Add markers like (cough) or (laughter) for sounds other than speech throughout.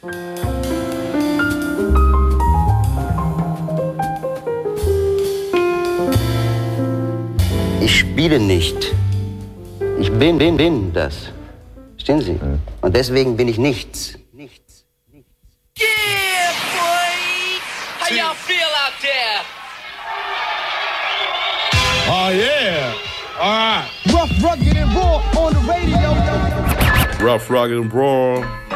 Ich spiele nicht. Ich bin, bin, bin das. Verstehen Sie? Und deswegen bin ich nichts. Nichts. Yeah, boy! How y'all feel out there? Oh yeah. All right. Rough, rugged, and raw on the radio. Rough, rugged and raw.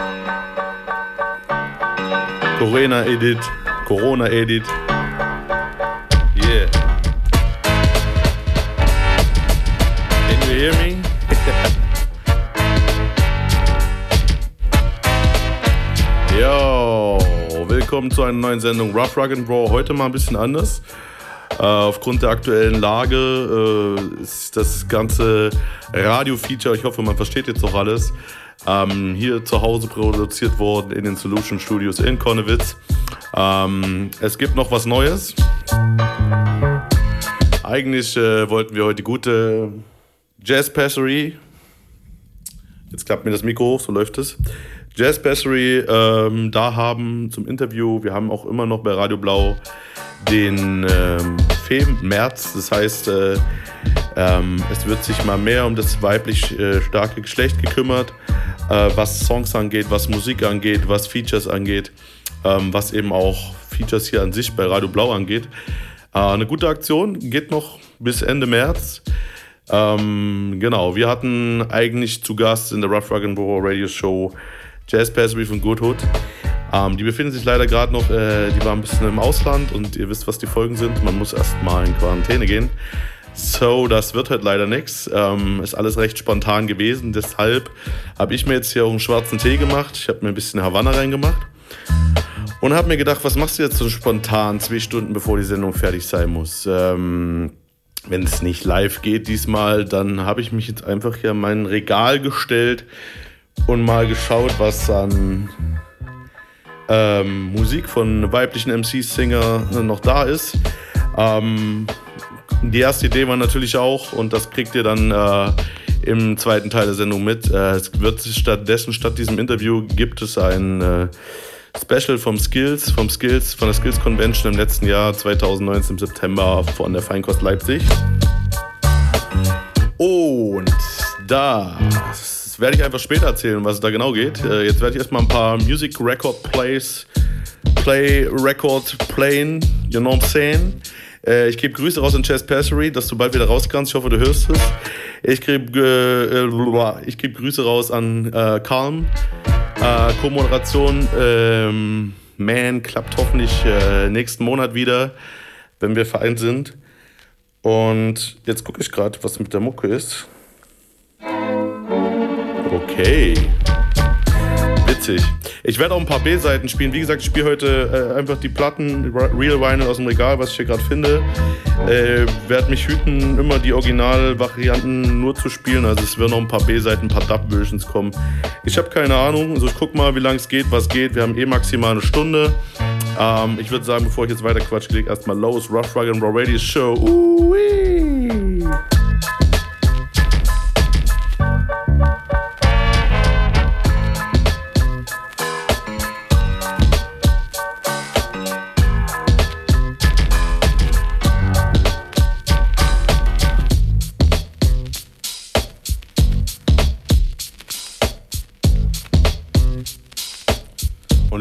Corona Edit. Corona Edit. Yeah. Can you hear me? (laughs) Yo, willkommen zu einer neuen Sendung Rough Rug and Raw. Heute mal ein bisschen anders. Äh, aufgrund der aktuellen Lage äh, ist das ganze Radio-Feature, ich hoffe, man versteht jetzt auch alles, ähm, hier zu Hause produziert worden in den Solution Studios in Konnewitz. Ähm, es gibt noch was Neues. Eigentlich äh, wollten wir heute gute Jazz Passery. Jetzt klappt mir das Mikro hoch, so läuft es. Jazz Passery ähm, da haben zum Interview. Wir haben auch immer noch bei Radio Blau den ähm, Fem März. Das heißt, äh, ähm, es wird sich mal mehr um das weiblich äh, starke Geschlecht gekümmert, äh, was Songs angeht, was Musik angeht, was Features angeht, ähm, was eben auch Features hier an sich bei Radio Blau angeht. Äh, eine gute Aktion, geht noch bis Ende März. Ähm, genau, wir hatten eigentlich zu Gast in der Rough Rug and Roll Radio Show Jazz Passery von Good Hood. Ähm, die befinden sich leider gerade noch, äh, die waren ein bisschen im Ausland und ihr wisst, was die Folgen sind. Man muss erst mal in Quarantäne gehen. So, das wird halt leider nichts. Ähm, ist alles recht spontan gewesen. Deshalb habe ich mir jetzt hier auch einen schwarzen Tee gemacht. Ich habe mir ein bisschen Havanna reingemacht. Und habe mir gedacht, was machst du jetzt so spontan, zwei Stunden bevor die Sendung fertig sein muss? Ähm, wenn es nicht live geht diesmal, dann habe ich mich jetzt einfach hier an mein Regal gestellt und mal geschaut, was an ähm, Musik von weiblichen MC-Singer noch da ist. Ähm, die erste Idee war natürlich auch, und das kriegt ihr dann äh, im zweiten Teil der Sendung mit, äh, es wird stattdessen, statt diesem Interview, gibt es ein äh, Special vom Skills, vom Skills, von der Skills Convention im letzten Jahr 2019 im September von der Feinkost Leipzig. Und da werde ich einfach später erzählen, was es da genau geht. Äh, Jetzt werde ich erstmal ein paar Music Record Plays, Play Record Playen, you know what I'm saying? Äh, Ich gebe Grüße raus an Chess Passery, dass du bald wieder raus kannst. Ich hoffe, du hörst es. Ich gebe äh, äh, geb Grüße raus an äh, Calm. Äh, Co-Moderation. Ähm, Man klappt hoffentlich äh, nächsten Monat wieder, wenn wir vereint sind. Und jetzt gucke ich gerade, was mit der Mucke ist. Okay. Witzig. Ich werde auch ein paar B-Seiten spielen. Wie gesagt, ich spiele heute äh, einfach die Platten, Real Vinyl aus dem Regal, was ich hier gerade finde. Äh, werde mich hüten, immer die Originalvarianten nur zu spielen. Also es werden noch ein paar B-Seiten, ein paar Dub-Versions kommen. Ich habe keine Ahnung. Also ich guck mal, wie lange es geht, was geht. Wir haben eh maximal eine Stunde. Ähm, ich würde sagen, bevor ich jetzt weiter quatsch, leg erstmal los. Rough Rug and Raw Radio Show. Ui.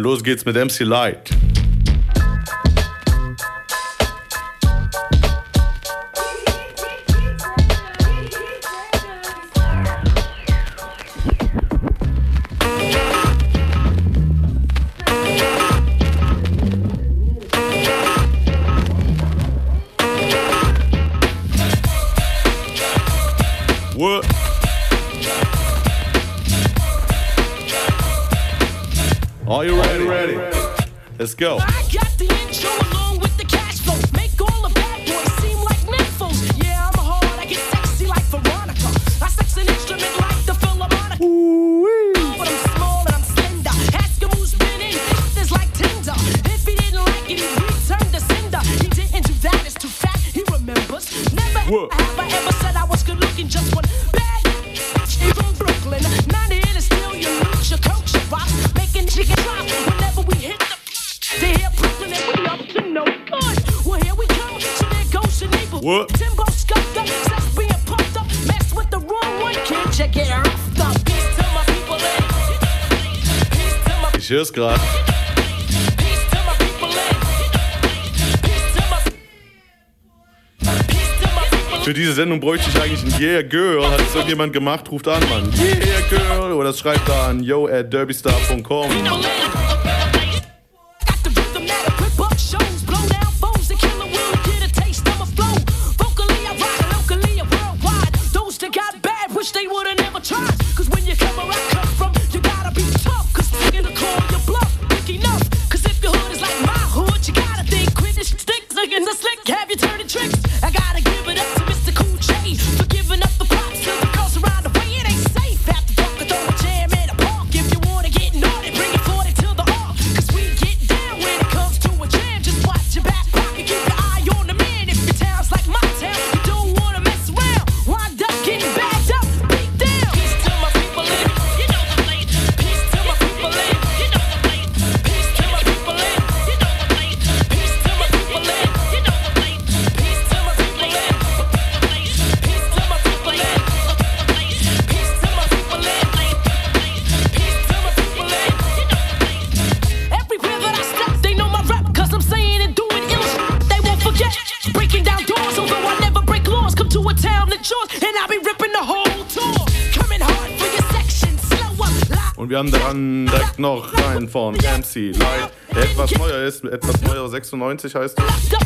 Los geht's mit MC Light. Sendung bräuchte ich eigentlich ein Yeah Girl. Hat es irgendjemand gemacht? Ruft an, Mann. Yeah Girl. Oder schreibt da an yo at derbystar.com. Messi. Light. Etwas neuer ist, etwas neuer 96 heißt es.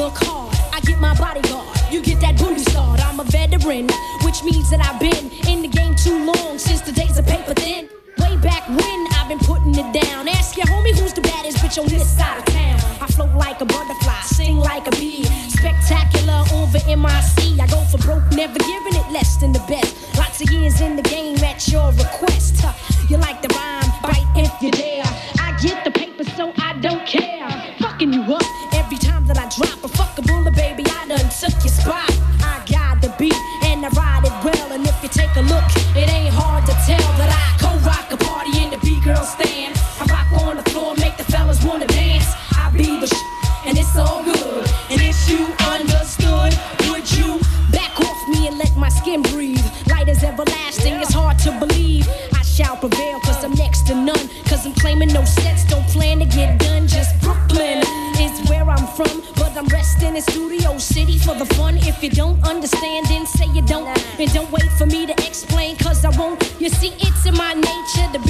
Work hard, I get my bodyguard. You get that booty start. I'm a veteran, which means that I've been in the game too long since the days of paper thin. Way back when I've been putting it down. Ask your homie who's the baddest bitch on this side of town. I float like a butterfly, sting like a bee. Spectacular over MIC. I go for broke, never giving it less than the best. Lots of years in the game at your request. You see, it's in my nature to be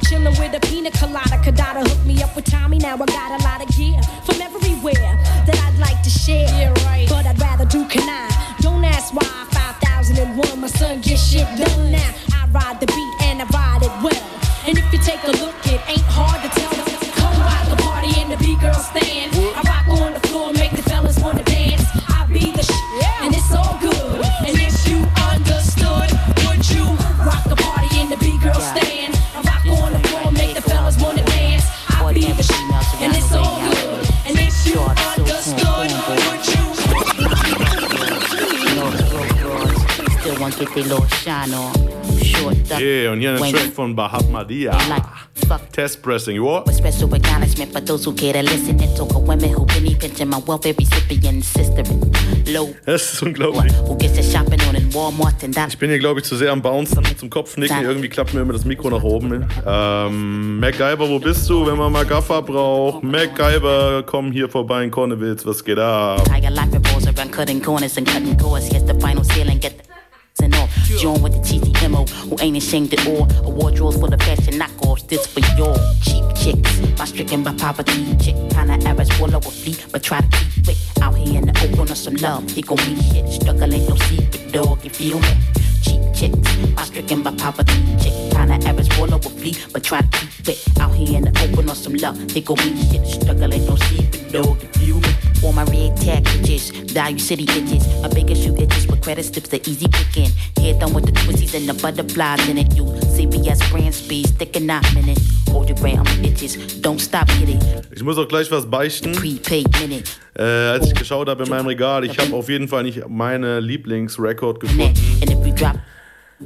Chillin' with a pina colada. Cadada hooked me up with Tommy, now I got a lot of duck, Yeah, und hier ein Track von Bahatmadia. like fuck. Test Pressing, what? With special acknowledgement for those who care to listen and talk of women who penny pinching my welfare recipient sister. Das ist unglaublich. in Ich bin hier, glaube ich, zu sehr am Bouncen, zum Kopfnicken. Irgendwie klappt mir immer das Mikro nach oben. Ähm, MacGyver, wo bist du, wenn man mal Gaffer braucht? MacGyver, komm hier vorbei in Konnewitz, was geht ab? entire life revolves around cutting corners and cutting cords. Here's the final ceiling, get the Join with the cheesy MO who ain't ashamed at all. A wardrobe full of fashion knockoffs. This for your cheap chicks. My stricken by poverty chick. Kinda average, full of a fleet, but try to keep it out here in the open of some love. It gon' be shit. Struggle ain't no secret, dog. You feel me? Cheap chicks. My stricken by poverty chick. Kinda average, full of a fleet, but try to keep it out here in the open of some love. It gon' be shit. Struggle ain't no secret, dog. You feel me? All my red tag bitches, value city bitches. My biggest shoe itches with credit slips, the easy picking. Here done with the twisties and the butterflies in it. You CBS brand speed, sticking out minute. Hold your ground, bitches. Don't stop, it. Ich muss auch gleich was beichten. Prepaid minute. Äh, als ich geschaut habe in meinem Regal, ich habe auf jeden Fall nicht meine Lieblingsrecord Net. gefunden. And if we drop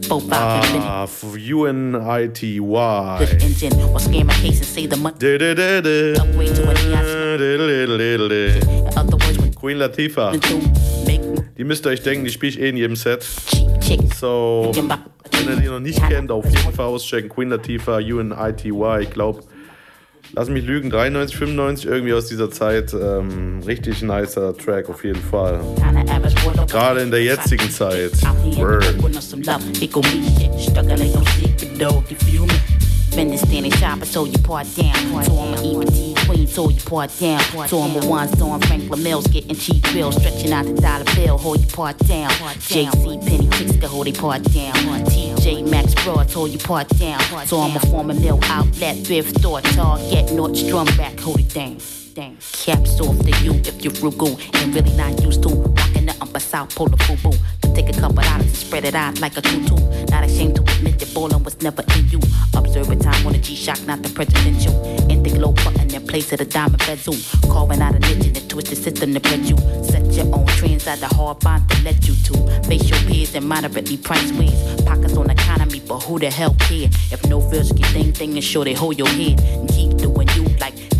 four, five in a minute. Ah, für UNITY. Good engine or case and say the money. Queen Latifah. Die müsst ihr euch denken, die spiele ich eh in jedem Set. So, wenn ihr die noch nicht kennt, auf jeden Fall auschecken. Queen Latifah, UNITY. Ich glaube, lass mich lügen, 93, 95, irgendwie aus dieser Zeit. Ähm, richtig nicer Track auf jeden Fall. Gerade in der jetzigen Zeit. Word. Been So you part down. So I'm a one, so I'm Franklin Mills, getting cheap bills, stretching out the dollar bill, hold you part down. JC Penny chicks can hold they part down. TJ Maxx Broad, told you part down. So I'm a former mill outlet, thrift store, Target, Nordstrom back, hold it down. Dang. Caps off to you if you're frugal and really not used to rocking the upper south polar boo boo. Take a couple dollars and spread it out like a tutu. Not ashamed to admit that bowling was never in you. Observe a time on a G-Shock, not the presidential. In the glow button in place of the diamond bezel. Carving out a niche in the twisted system to bred you. Set your own trends out the hard bond to let you to. Face your peers in moderately price ways. Pockets on economy, but who the hell care? If no feels thing thing and sure they hold your head and keep like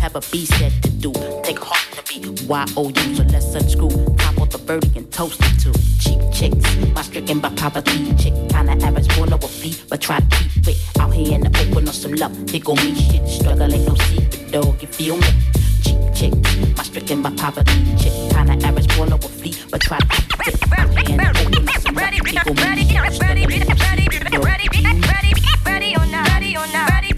have a B set to do. Take heart to be Y-O-U, so let's unscrew. Top off the birdie and toast it to cheap chicks. My stricken by poverty chick. Kinda average, full of a fleet, but try to keep it out here in the open of some love. They gon' me shit. Struggle ain't no secret, dog. You feel me? Cheap chicks. My stricken by poverty chick. Kinda average, full of a fleet, but try to keep it out here in the open of some love. They gon' me shit. Struggle ain't no secret, dog. You feel me? You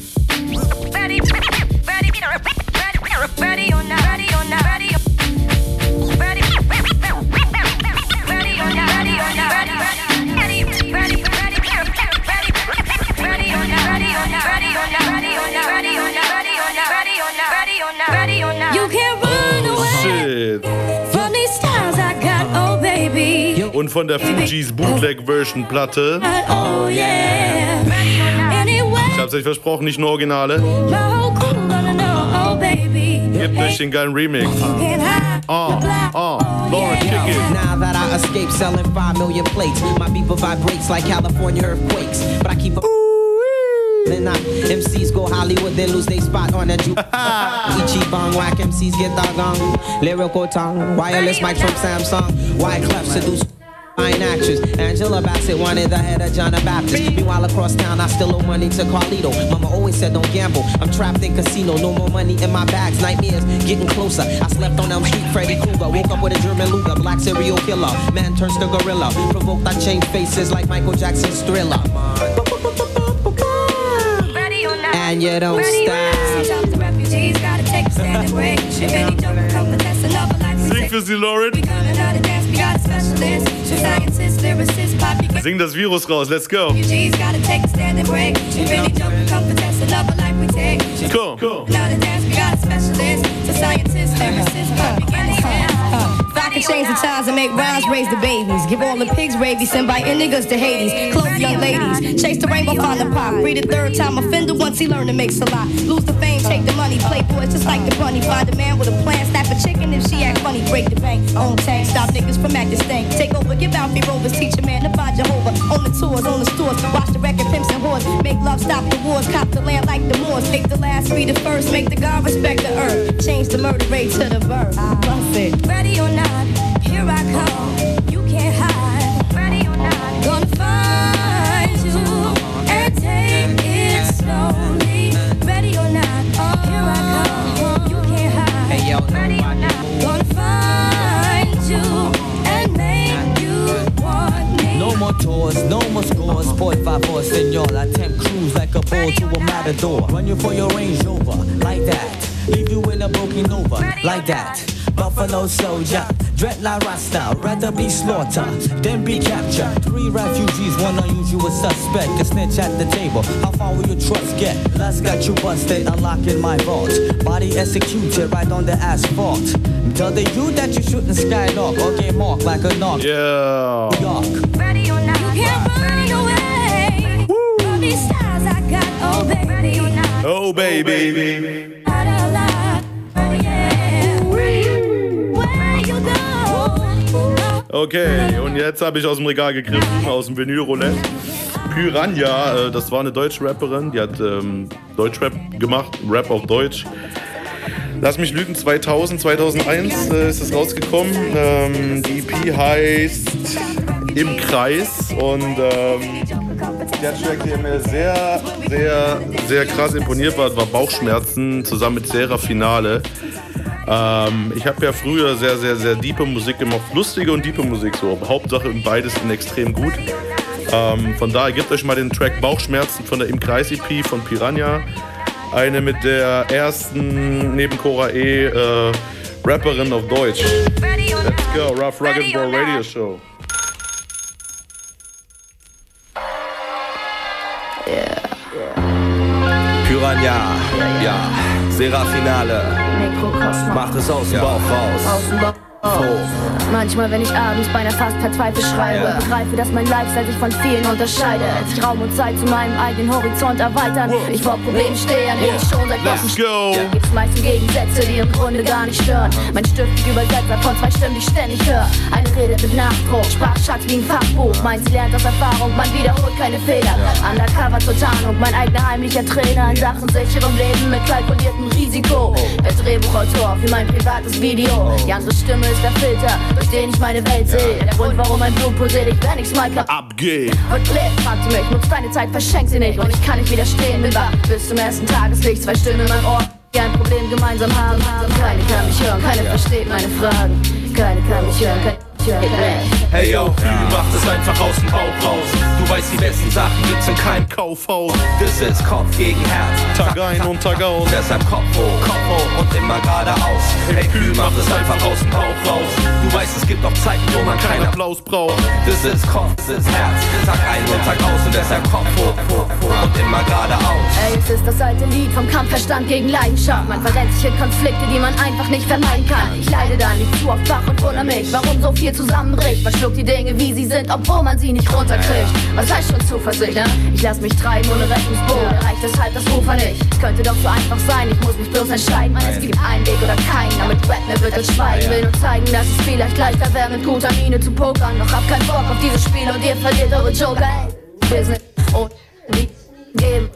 Und von der Fugees Bootleg Version Platte. Oh Ich hab's euch versprochen, nicht nur Originale. oh. Gebt euch den geilen Remix. Ah, ah, Lauren, kick it. Now that I escaped selling 5 million plates, my beeper vibrates like California earthquakes. But I keep a then I, MCs go Hollywood, they lose their spot on the juke. (laughs) Ichi bong, whack MCs get doggone. Lyrical tongue, wireless mic from Samsung. Why clef seduce fine actress. Angela Bassett wanted the head of John the Baptist. Meanwhile, across town, I still owe money to Carlito. Mama always said don't gamble. I'm trapped in casino, no more money in my bags. Nightmares getting closer. I slept on Elm Street, Freddy Krueger. Woke up with a German Luger, black serial killer. Man turns to gorilla. Provoked, I change faces like Michael Jackson's thriller. And you don't stop. Für sie, Lauren. We gonna know the dance, we got a specialist. Scientists, lyricists, pop, you Sing das Virus raus, let's go. refugees gotta If I could change the times and make rhymes, raise the babies. Give all the pigs rabies, send by niggas to Hades. Close young ladies, chase the rainbow, find the pop. Read a third time offender once he learned to make a lot. Lose the fame, take the money, play boys just like the bunny. Find a man with a plan, snap a chicken if she act funny. break the bank. Own tank, stop niggas from acting stank. Take over, give out free rovers, teach a man to find Jehovah. On the tours, on the stores, watch the record, pimps and whores. Make love, stop the wars, cop the land like the Moors. Take the last, be the first, make the God respect the earth. Change the murder rate to the verb. Bust it. Ready or not, here I come. You can't hide. Ready or not, gonna find you and take it slowly. Ready or not, here I come. You can't hide. Ready or not, gonna find tours, no more scores. Boy, five favor, senor. I tempt cruise like a bull to a matador. Run you for your Range Rover, like that. Leave you in a broken over, like that. Buffalo soldier, dread la rasta, rather be slaughtered than be captured. Three refugees, one unusual suspect, a snitch at the table. How far will your trust get? Last got you busted, unlocking my vault. Body executed right on the asphalt. Tell the you that you shouldn't skylark or get marked like a knock. Yeah. York. Oh baby. Oh, baby. Okay, und jetzt habe ich aus dem Regal gegriffen, aus dem Vinyl-Roulette. Piranha, äh, das war eine deutsche Rapperin, die hat ähm, Deutschrap gemacht, Rap auf Deutsch. Lass mich lügen, 2000, 2001 äh, ist es rausgekommen. Ähm, die EP heißt Im Kreis und ähm, der Track, der mir sehr, sehr, sehr krass imponiert war, war Bauchschmerzen zusammen mit Serra Finale. Ähm, ich habe ja früher sehr, sehr, sehr diepe Musik gemacht. Lustige und diepe Musik so. Hauptsache beides sind extrem gut. Ähm, von daher gebt euch mal den Track Bauchschmerzen von der Im Kreis EP von Piranha. Eine mit der ersten neben Cora E äh, Rapperin auf Deutsch. Let's go, Rough Rugged Bro Radio Show. Piranha, ja, Serafinale, Mikrokosmos. mach es aus dem Bauch raus. Manchmal, wenn ich abends beinahe fast verzweifelt schreibe, begreife, dass mein Lifestyle sich von vielen unterscheidet. Ich Raum und Zeit zu meinem eigenen Horizont erweitern. Ich vor Problemen stehe, an denen ich schon seit Wochen go. Gibt's meist Gegensätze, die im Grunde gar nicht stören. Mein Stift Übersetzer von zwei Stimmen, die ich ständig höre. Eine redet mit Nachdruck, Sprachschatz wie ein Fachbuch. Meins lernt aus Erfahrung, man wiederholt keine Fehler. Undercover zur Tarnung, mein eigener heimlicher Trainer in Sachen sicherem Leben mit kalkuliertem Risiko. Der Drehbuchautor für mein privates Video. Die andere Stimme ist der Filter, durch den ich meine Welt sehe. Der Grund, warum mein Blut pulsiert, ich wenn ich's mal kaputt Abgeh. und lebt, fragte mich, nutzt deine Zeit, verschenk sie nicht. Und ich kann nicht widerstehen, bin wach bis zum ersten Tageslicht. Zwei Stimmen in meinem Ohr, die ein Problem gemeinsam haben. Keine kann mich hören, keine versteht meine Fragen. Keine kann mich hören, keine hören, keine. Hey yo, Kühl macht es einfach aus dem Bauch raus. Du weißt, die besten Sachen gibt's in keinem Kaufhaus. Das ist Kopf gegen Herz. Tag ein und Tag aus. Deshalb Kopf hoch, Kopf hoch und immer geradeaus. Hey, Kühl macht es einfach aus dem Bauch raus. Du weißt, es gibt auch Zeiten, wo man Kein keinen Applaus braucht. Das ist Kopf, das ist Herz. Tag ein und Tag aus und deshalb Kopf hoch, hoch, hoch und immer geradeaus. Ey, es ist das alte Lied vom Kampfverstand gegen Leidenschaft. Man verrennt sich in Konflikte, die man einfach nicht vermeiden kann. Ich leide da nicht zu oft wach und wundere mich, warum so viel zusammenbricht. Schluckt die Dinge, wie sie sind, obwohl man sie nicht runterkriegt. Was heißt schon Zuversicht, ne? Ich lass mich treiben ohne Rettungsboot, erreicht deshalb das Ufer nicht. Es könnte doch so einfach sein, ich muss mich bloß entscheiden. Man, es gibt einen Weg oder keinen, damit Rap mir wird als Schweigen. Will nur zeigen, dass es vielleicht leichter wäre, mit guter Miene zu pokern. Doch hab keinen Bock auf dieses Spiel und ihr verliert eure Joker. Ey, wir sind und wie geben.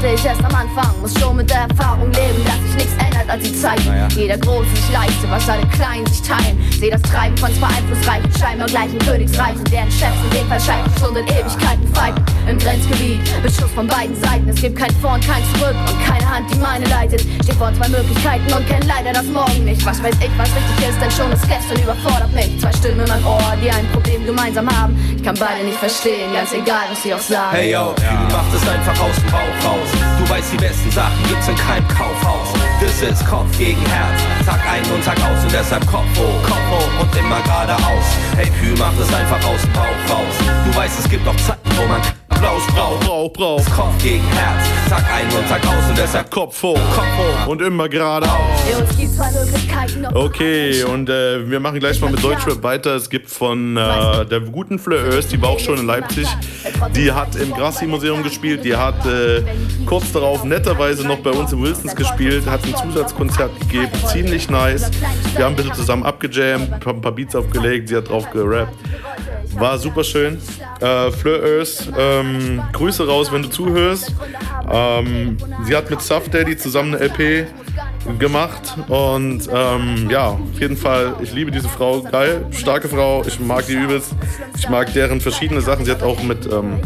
Aber steh ich erst am Anfang, muss schon mit der Erfahrung leben, dass sich nichts ändert als die Zeit. Jeder Große sich leiste, was alle Kleinen sich teilen. Seh das Treiben von zwei einflussreichen, scheinbar gleichen Königsreichen, deren Chefs in dem Fall scheinen schon in Ewigkeiten fighten. Im Grenzgebiet, Beschuss von beiden Seiten. Es gibt kein Vor und kein Zurück und keine Hand, die meine leitet. Steht vor zwei Möglichkeiten und kenn leider das Morgen nicht. Was weiß ich, was richtig ist, denn schon das Gestern überfordert mich. Zwei Stimmen in meinem Ohr, die ein Problem gemeinsam haben. Ich kann beide nicht verstehen, ganz egal, was sie auch sagen. Hey yo, Kühl macht es einfach aus dem Bauch raus. Du weißt, die besten Sachen gibt's in keinem Kaufhaus. Das ist Kopf gegen Herz. Tag ein und Tag aus und deshalb Kopf hoch, Kopf hoch und immer geradeaus. Hey, Kühl macht es einfach aus dem Bauch raus. Du weißt, es gibt auch Zeiten, wo man Applaus braucht, braucht, braucht. Kopf gegen Herz, Tag ein und Tag aus und deshalb Kopf hoch, Kopf hoch und immer geradeaus. Okay, und äh, wir machen gleich mal mit Deutschrap weiter. Es gibt von äh, der guten Fleurs, die war auch schon in Leipzig, die hat im Grassi-Museum gespielt, die hat äh, kurz darauf netterweise noch bei uns im Wilsons gespielt, hat ein Zusatzkonzert gegeben, ziemlich nice. Wir haben ein bisschen zusammen abgejammt, haben ein paar Beats aufgelegt, sie hat drauf gerappt. War super schön. Äh, Fleurs, ähm, Grüße raus, wenn du zuhörst. Ähm, sie hat mit Stuff Daddy zusammen eine LP gemacht und ähm, ja, auf jeden Fall, ich liebe diese Frau, geil, starke Frau, ich mag die übelst, ich mag deren verschiedene Sachen, sie hat auch mit, ähm,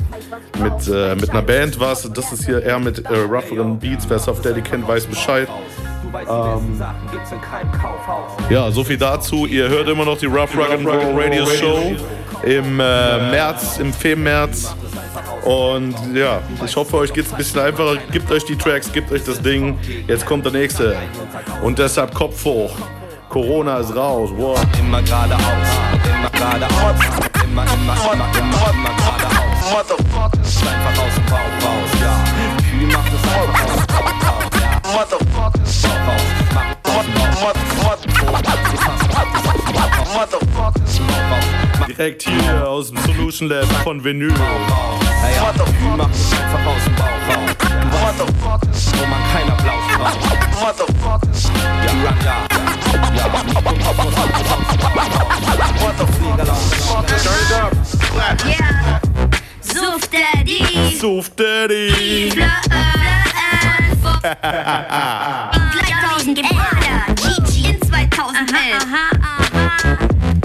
mit, äh, mit einer Band was, das ist hier eher mit äh, rougheren Beats, wer Soft Daddy kennt, weiß Bescheid. Ähm, ja, so viel dazu. Ihr hört immer noch die Rough Rock and Roll Radio Show im äh, März, im Febmärz. Und ja, ich hoffe, euch geht's ein bisschen einfacher. Gebt euch die Tracks, gebt euch das Ding. Jetzt kommt der nächste. Und deshalb Kopf hoch. Corona ist raus. Wow. immer geradeaus, immer geradeaus, immer, immer, immer, immer, immer geradeaus. Motherfucker, einfach aus dem Bauch raus, ja. Kühl macht es einfach aus dem Bauch raus, ja. Motherfucker, Direkt hier aus dem Solution Lab von Vinyl. Hey, ja, Kühl macht es einfach aus dem Bauch raus. Wo man keinen Applaus braucht. Motherfucker, ja, ja, Yeah. Suff Daddy. Suff Daddy. Fleur, 3000 Gibala. Gigi in 2011.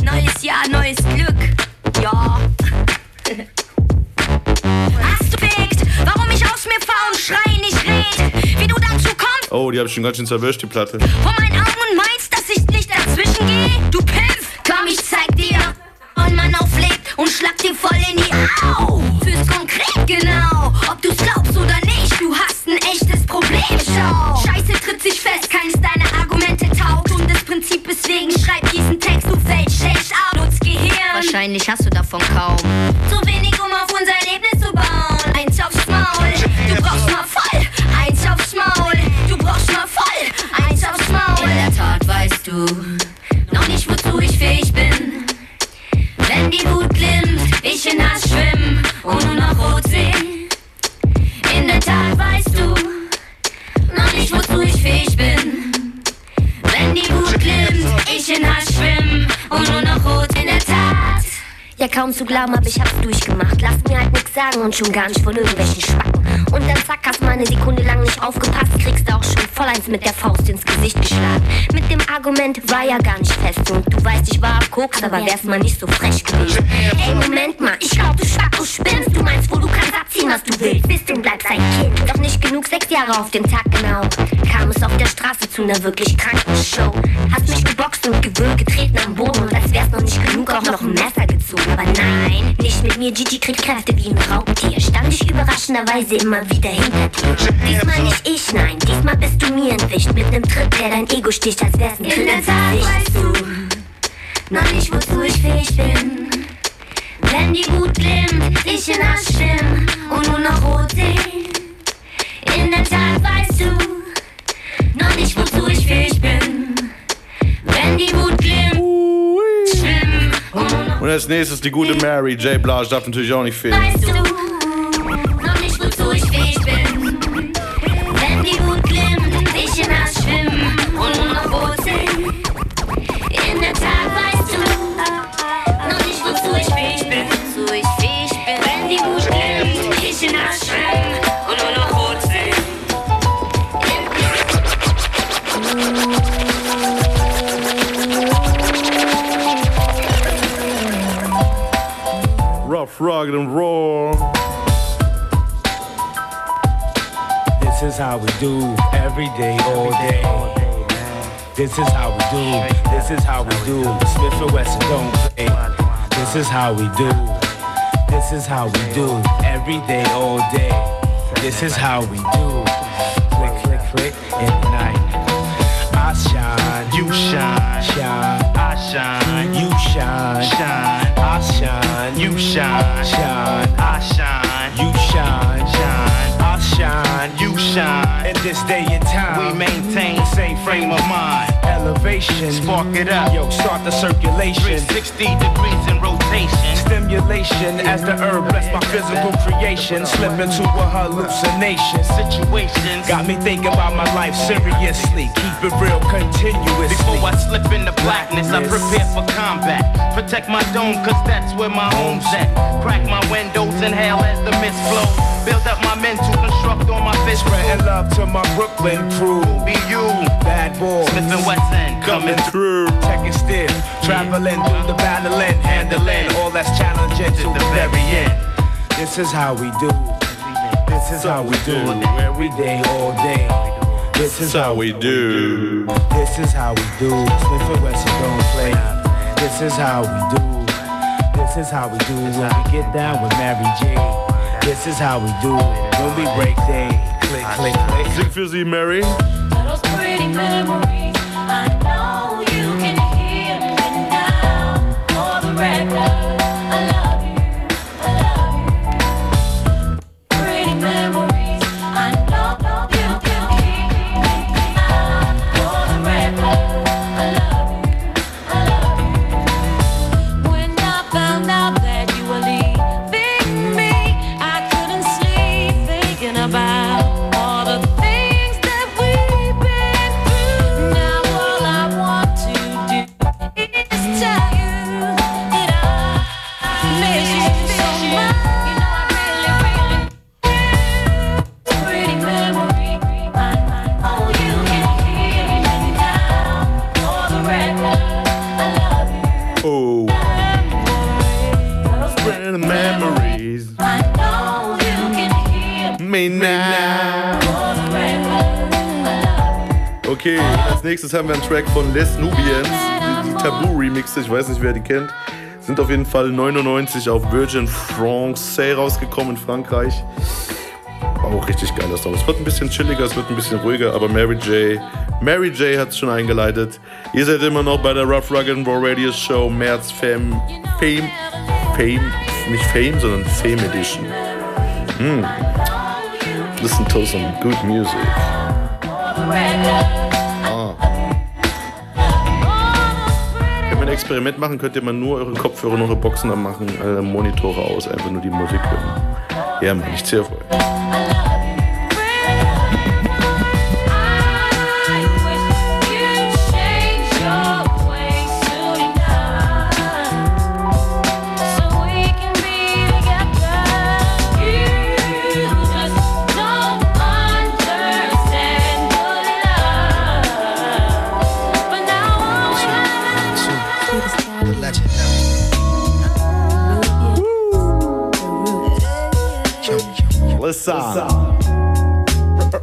Neues Jahr, neues Glück. Ja. Hast du fickt, warum ich aus mir fahr und schrei nicht red? Wie du dazu kommst, Oh, die habe ich schon ganz schön zerwischt, die Platte. vor meinen Augen und meinst, dass ich nicht dazwischen gehe? Du Pimpf, komm, ich zeig dir. Und man auflegt und schlag dir voll in die Au. Fürs konkret genau, ob du's glaubst oder nicht, Wahrscheinlich hast du davon kaum. Zu wenig, um auf unser Erlebnis zu bauen. Eins aufs Maul, du brauchst mal voll. Eins aufs Maul, du brauchst mal voll. Eins aufs Maul. In der Tat weißt du noch nicht, wozu ich fähig bin. Wenn die Wut glimmt, ich in Hass schwimm und nur noch rot seh. In der Tat weißt du noch nicht, wozu ich fähig bin. Wenn die Wut glimmt, ich in Hass schwimm und nur noch Ja, kaum zu glauben, aber ich hab's durchgemacht. Lass mir halt nix sagen und schon gar nicht von irgendwelchen Spacken. Und dann zack, hast mal eine Sekunde lang nicht aufgepasst, kriegst du auch schon voll eins mit der Faust ins Gesicht geschlagen. Mit dem Argument war ja gar nicht fest und du weißt, ich war auf Koks, aber wär's mal nicht so frech gewesen. Ey, Moment mal, ich glaub, du Spacko spinnst. Du meinst, wo du kannst abziehen, was du willst, bist und bleibst ein Kind. Doch nicht genug, sechs Jahre auf den Tag genau. Kam es auf der Straße zu einer wirklich kranken Show. Hast mich geboxt und gewürgt, getreten am Boden und als wär's noch nicht genug, auch noch ein Messer gezogen. Aber nein, nicht mit mir, Gigi kriegt Kräfte wie ein Raubtier. Stand ich überraschenderweise immer wieder hinter dir. Diesmal nicht ich, nein, diesmal bist du mir entwischt. Mit nem Tritt, der dein Ego sticht, als wär's ein Tritt ins Gesicht. weißt du noch nicht, wozu ich fähig bin. Wenn die Wut glimmt, ich in Hass schwimm und nur noch rot seh. In der Tat weißt du noch nicht, wozu ich fähig bin. Wenn die Wut glimmt, schwimm und nur noch Und als nächstes die gute Mary. J. Blige darf natürlich auch nicht fehlen. weißt du ich. Wenn die Wut glimmt, ich in Hass schwimm und nur noch seh. In der Tat weißt du noch nicht, wozu ich fähig bin. Wenn die Wut glimmt, ich in Hass schwimm und nur noch seh. Rough, rugged, and raw. How we do every day, all day. This is how we do. This is how we do. Smith and Wesson don't play. This is how we do. This is how we do every day, all day. This is how we do. Click, click, click the night. I shine, you shine. This day and time. We maintain same frame of mind. Elevation, spark it up. Yo, start the circulation. 360 degrees in rotation. Stimulation as the herb bless my physical creation. Slip into a hallucination. Situations got me thinking about my life seriously. Keep it real continuously. Before I slip into blackness, I prepare for combat. Protect my dome, cause that's where my home's at. Crack my windows, inhale as the mist flows. Build up my mental, construct on my fist. Spreading love to my Brooklyn crew. Be you, bad boy. Smith and Wesson, coming through. Checking still, traveling through the battling, handling all that's challenging to the very end. This is how we do. This is how we do. Every day, all day. This is how we do. This is how we do. Smith and Wesson don't play. This is how we do. This is how we do when we get down with Mary J. This is how we do when we break day. Click, click, click. Sing für sie, Mary. Nächstes haben wir einen Track von Les Nubians, die, Tabu-Remixe, ich weiß nicht, wer die kennt. Sind auf jeden Fall 99 auf Virgin Francais rausgekommen in Frankreich. Auch richtig geiler Song. Es wird ein bisschen chilliger, es wird ein bisschen ruhiger, aber Mary J. Mary J. hat es schon eingeleitet. Ihr seid immer noch bei der Rough Rugged Raw Radio Show März Fame, Fame, Fame, nicht Fame, sondern Fame Edition. Hm. Listen to some good music. Experiment machen, könnt ihr mal nur eure Kopfhörer und eure Boxen anmachen, äh, Monitore aus, einfach nur die Musik hören. Ja, Mann, ich zähle voll.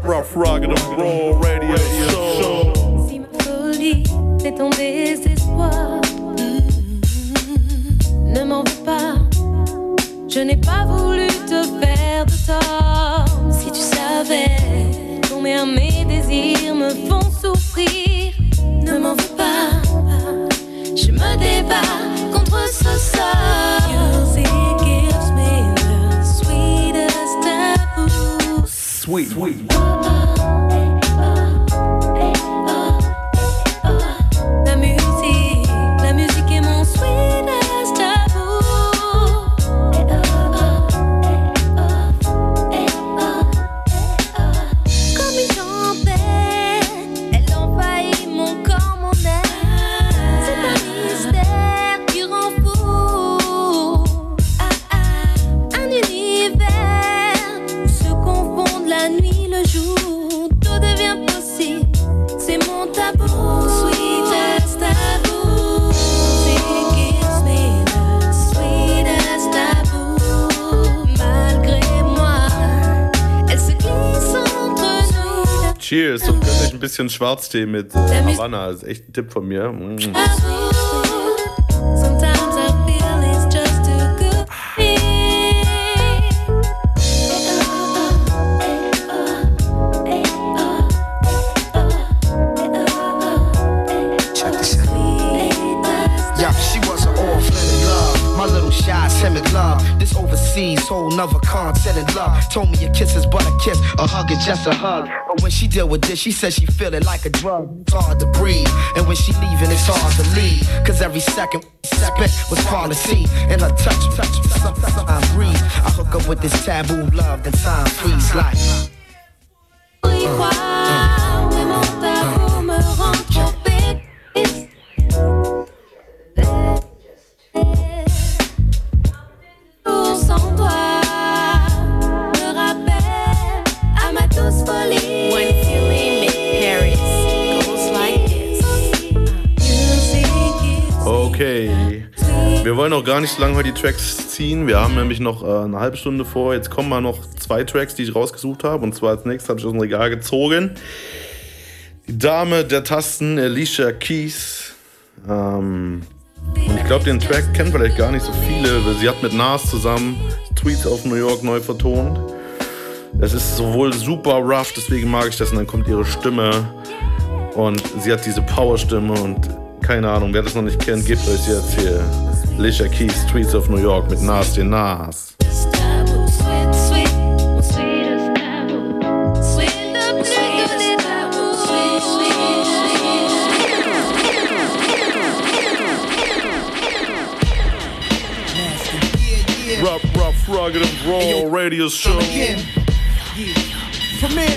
Rough Rugged and Raw sweet. sweet. Bisschen Schwarztee mit äh, Havanna. Das ist echt ein Tipp von mir. Mm. In overseas, whole nother continent love. Told me a kiss is but a kiss, a hug is just a with she says she feel like a drug. It's hard to breathe, and when she leaving, it's hard to leave. Cause every second spent was quality. And her touch, touch, touch, touch, I breathe. I hook up with this taboo love, then time freeze like. Wir wollen auch gar nicht so lange heute die Tracks ziehen. Wir haben nämlich noch äh, eine halbe Stunde vor. Jetzt kommen mal noch zwei Tracks, die ich rausgesucht habe. Und zwar als nächstes habe ich aus dem Regal gezogen. Die Dame der Tasten, Alicia Keys. Ähm, und ich glaube, den Track kennen vielleicht gar nicht so viele. weil Sie hat mit Nas zusammen Tweets auf New York neu vertont. Es ist sowohl super rough, deswegen mag ich das. Und dann kommt ihre Stimme. Und sie hat diese Powerstimme und keine Ahnung, wer das noch nicht kennt, gebt euch jetzt hier Alicia Keys, Streets of New York mit Nas, den Nas. Rough, rough, rugged and raw radio show.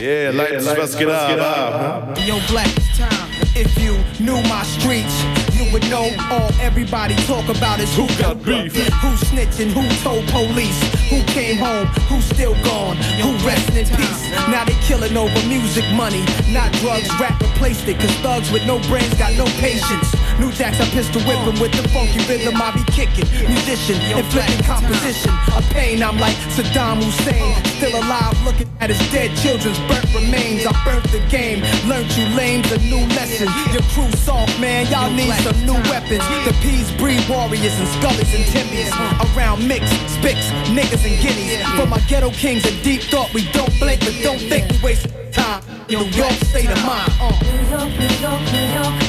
Yeah, like this, was geht ab? Yo, black, it's time. If you knew my streets, would know. All everybody talk about is who got beef, who snitching, who told police, who came home, who still gone, who resting in peace. Now they killing over music money, not drugs. Rap replaced it, cause thugs with no brains got no patience. New jacks, I pistol whipping with the funky rhythm I be kicking. Musician, inflicting composition. A pain, I'm like Saddam Hussein. Still alive, looking at his dead children's burnt remains. I burnt the game, learned you lames a new lesson. Your crew soft, man, y'all need some new weapons. The peas breed warriors and scullies and timbies. Around mix, spicks, niggas and guineas. For my ghetto kings and deep thought, we don't blink, but don't think we waste time. New York state of mind. Uh. New York, New York, New York,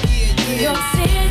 New York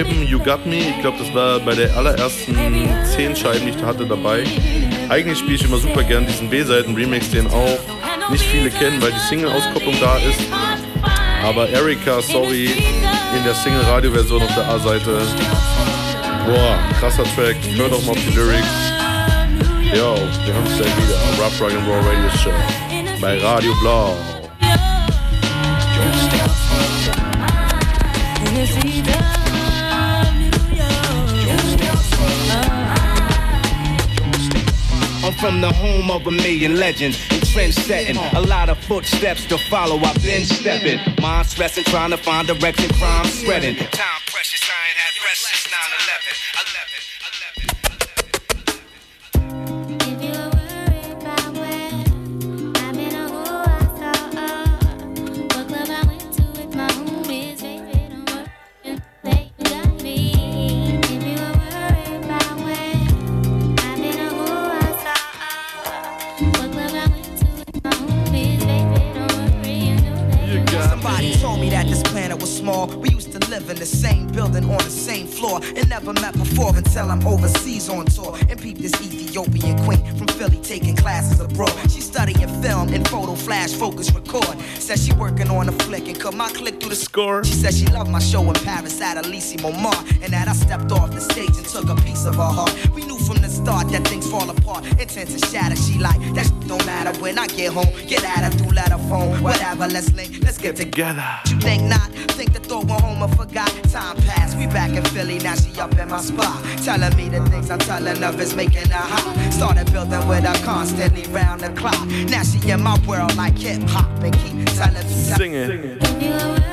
Scheiben, You Got Me. Ich glaube, das war bei der allerersten zehn Scheiben, die ich da hatte, dabei. Eigentlich spiele ich immer super gern diesen B-Seiten-Remix, den auch nicht viele kennen, weil die Single-Auskopplung da ist. Aber Erika, sorry, in der Single-Radio-Version auf der A-Seite. Boah, krasser Track. Hör doch mal auf die Lyrics. Yo, wir haben es gleich wieder. Rough Rock and Roll Radio Show. Bei Radio Blau. The from the home of a million legends and trend setting. A lot of footsteps to follow. I've been stepping. Mind stressing, trying to find direction. Crime spreading. Time cut my click through the score. She said she loved my show in Paris at Elise Momar and that I stepped off the stage and took a piece of her heart. We knew from the start that things fall apart, intent to shatter. She like that shit don't matter when I get home. Get at her through letter phone, whatever. Let's link, let's get together. You think not? Think the thought went home and forgot. Time passed, we back in Philly, now she up in my spot. Telling me the things I'm telling her is making her hot. Started building with her constantly round the clock. Now she in my world like hip hop and keep telling me. Sing it.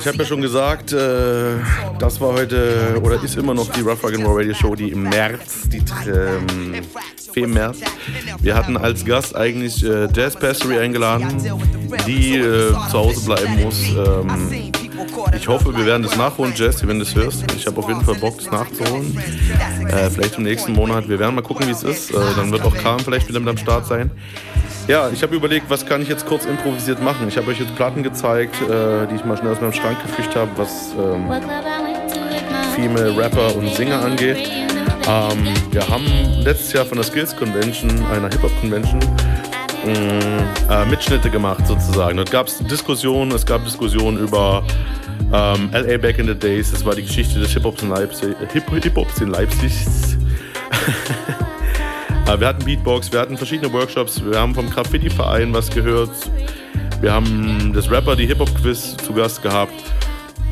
Ich habe ja schon gesagt, äh, das war heute oder ist immer noch die Rough Rock Roll Radio Show, die im März, die ähm, Fee März. Wir hatten als Gast eigentlich äh, Jazz Passery eingeladen, die äh, zu Hause bleiben muss. Ähm, ich hoffe, wir werden das nachholen, Jazz, wenn du das hörst. Ich habe auf jeden Fall Bock, das nachzuholen. Äh, vielleicht im nächsten Monat. Wir werden mal gucken, wie es ist. Äh, dann wird auch Karm vielleicht wieder mit am Start sein. Ja, ich habe überlegt, was kann ich jetzt kurz improvisiert machen. Ich habe euch jetzt Platten gezeigt, äh, die ich mal schnell aus meinem Schrank gefischt habe, was ähm, Female Rapper und Singer angeht. Ähm, wir haben letztes Jahr von der Skills Convention, einer Hip-Hop Convention, mh, äh, Mitschnitte gemacht sozusagen. Dort gab es Diskussionen, es gab Diskussionen über ähm, LA Back in the Days, das war die Geschichte des Hip-Hops in Leipzig. Hip Hip-Hops in Leipzig. (laughs) Äh, wir hatten Beatbox, wir hatten verschiedene Workshops, wir haben vom Graffiti-Verein was gehört, wir haben das Rapper, die Hip-Hop-Quiz zu Gast gehabt.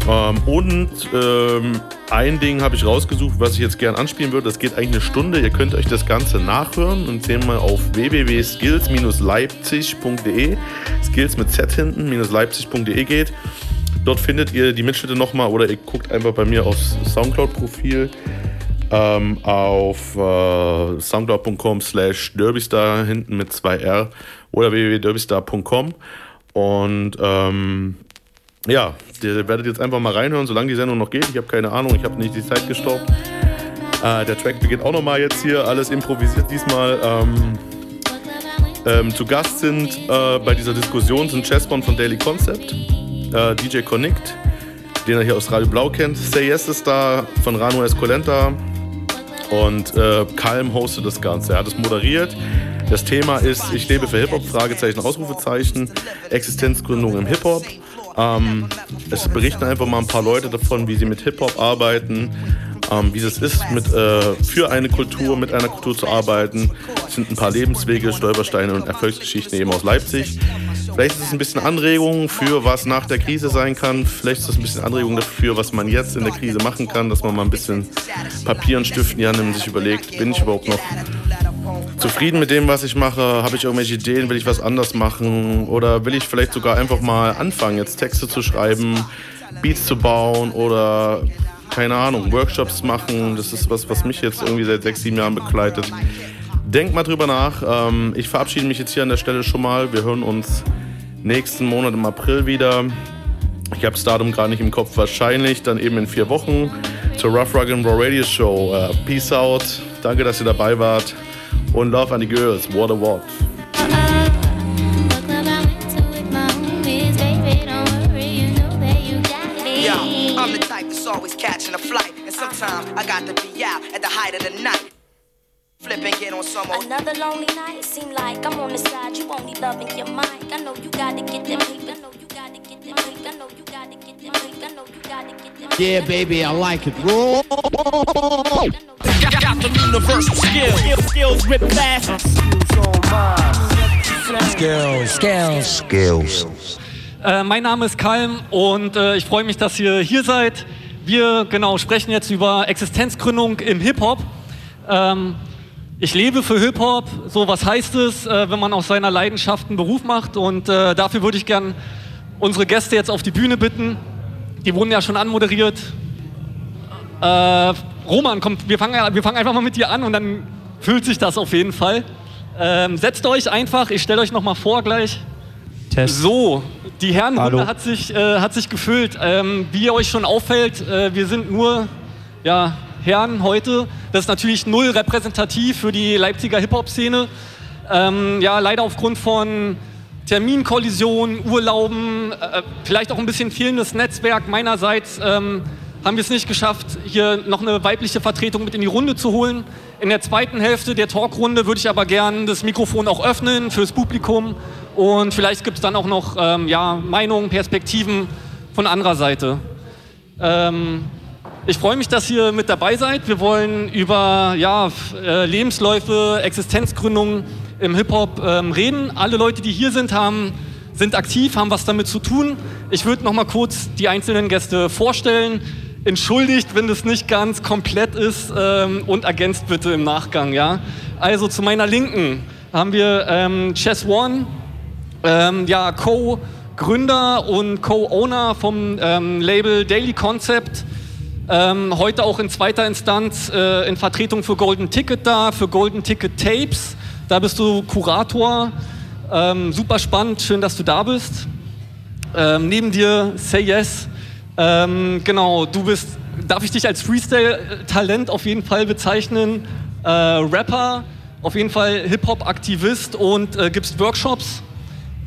Ähm, und ähm, ein Ding habe ich rausgesucht, was ich jetzt gern anspielen würde. Das geht eigentlich eine Stunde. Ihr könnt euch das Ganze nachhören und sehen mal auf www.skills-leipzig.de. Skills mit Z hinten, leipzig.de geht. Dort findet ihr die Mitschnitte nochmal oder ihr guckt einfach bei mir aufs Soundcloud-Profil ähm, auf äh, soundcloud.com slash derbystar hinten mit 2R oder www.derbystar.com und ähm, ja, ihr werdet jetzt einfach mal reinhören, solange die Sendung noch geht. Ich habe keine Ahnung, ich habe nicht die Zeit gestoppt. Äh, der Track beginnt auch nochmal jetzt hier, alles improvisiert diesmal. Ähm, ähm, zu Gast sind äh, bei dieser Diskussion sind Chessbon von Daily Concept, äh, DJ Connect, den er hier aus Radio Blau kennt, Say Yes ist da von Rano Escolenta und äh, Calm hostet das Ganze. Er hat es moderiert. Das Thema ist Ich lebe für Hip-Hop, Fragezeichen, Ausrufezeichen, Existenzgründung im Hip-Hop. Ähm, es berichten einfach mal ein paar Leute davon, wie sie mit Hip-Hop arbeiten, ähm, wie es ist, mit, äh, für eine Kultur, mit einer Kultur zu arbeiten. Es sind ein paar Lebenswege, Stolpersteine und Erfolgsgeschichten eben aus Leipzig. Vielleicht ist es ein bisschen Anregung für was nach der Krise sein kann. Vielleicht ist es ein bisschen Anregung dafür, was man jetzt in der Krise machen kann, dass man mal ein bisschen Papier und Stift in die Hand nimmt und sich überlegt, bin ich überhaupt noch zufrieden mit dem, was ich mache? Habe ich irgendwelche Ideen? Will ich was anders machen? Oder will ich vielleicht sogar einfach mal anfangen, jetzt Texte zu schreiben, Beats zu bauen oder keine Ahnung, Workshops machen? Das ist was, was mich jetzt irgendwie seit sechs, sieben Jahren begleitet. Denkt mal drüber nach. Ähm, ich verabschiede mich jetzt hier an der Stelle schon mal. Wir hören uns nächsten Monat im April wieder. Ich habe das Datum gerade nicht im Kopf. Wahrscheinlich dann eben in vier Wochen zur Rough Rug and Raw Radio Show. Äh, peace out. Danke, dass ihr dabei wart. Und Love an die Girls. What a what. Yo, always catching a flight, and sometimes I got to be out at the height of the night. Flip and get on some old. Another lonely night. Seem like I'm on the side. You only loving your mind. I know you gotta get them paper. I know you gotta get them paper. I know you gotta get them paper. I know you gotta get them Yeah, baby, I like it. Roll. Got, got the universal skills. Skills rip fast. Skills. Skills. Skills. Äh, mein Name ist Kalm und äh, ich freue mich, dass ihr hier seid. Wir genau sprechen jetzt über Existenzgründung im Hip-Hop. Ähm, ich lebe für Hip-Hop. So, was heißt es, äh, wenn man aus seiner Leidenschaft einen Beruf macht? Und äh, dafür würde ich gern unsere Gäste jetzt auf die Bühne bitten. Die wurden ja schon anmoderiert. Äh, Roman, kommt, wir fangen, wir fangen einfach mal mit dir an und dann fühlt sich das auf jeden Fall. Ähm, setzt euch einfach, ich stelle euch noch mal vor gleich. Test. So, die Herrenrunde Hallo. hat sich, hat sich gefüllt. Ähm, wie ihr euch schon auffällt, wir sind nur ja, Herren heute. Das ist natürlich null repräsentativ für die Leipziger Hip-Hop-Szene. Ähm, ja, leider aufgrund von Terminkollisionen, Urlauben, äh, vielleicht auch ein bisschen fehlendes Netzwerk meinerseits ähm, haben wir es nicht geschafft, hier noch eine weibliche Vertretung mit in die Runde zu holen. In der zweiten Hälfte der Talkrunde würde ich aber gern das Mikrofon auch öffnen fürs Publikum und vielleicht gibt es dann auch noch ähm, ja, Meinungen, Perspektiven von anderer Seite. Ähm, ich freue mich, dass ihr mit dabei seid. Wir wollen über ja, äh, Lebensläufe, Existenzgründungen im Hip-Hop ähm, reden. Alle Leute, die hier sind, haben, sind aktiv, haben was damit zu tun. Ich würde noch mal kurz die einzelnen Gäste vorstellen. Entschuldigt, wenn das nicht ganz komplett ist ähm, und ergänzt bitte im Nachgang. Ja? Also zu meiner Linken haben wir ähm, Chess One, ähm, ja, Co-Gründer und Co-Owner vom ähm, Label Daily Concept. Ähm, heute auch in zweiter Instanz äh, in Vertretung für Golden Ticket da, für Golden Ticket Tapes. Da bist du Kurator. Ähm, super spannend, schön, dass du da bist. Ähm, neben dir Say Yes. Ähm, genau, du bist, darf ich dich als Freestyle-Talent auf jeden Fall bezeichnen? Äh, Rapper, auf jeden Fall Hip-Hop-Aktivist und äh, gibst Workshops.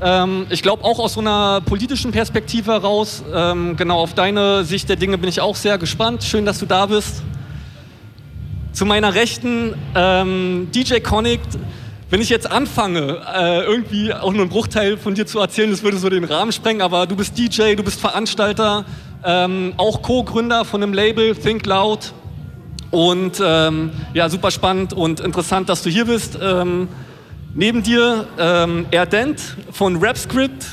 Ähm, ich glaube auch aus so einer politischen Perspektive heraus. Ähm, genau auf deine Sicht der Dinge bin ich auch sehr gespannt. Schön, dass du da bist. Zu meiner Rechten ähm, DJ Connect. Wenn ich jetzt anfange, äh, irgendwie auch nur einen Bruchteil von dir zu erzählen, das würde so den Rahmen sprengen, aber du bist DJ, du bist Veranstalter, ähm, auch Co-Gründer von einem Label, Think Loud. Und ähm, ja, super spannend und interessant, dass du hier bist. Neben dir ähm, Erdent von RapScript.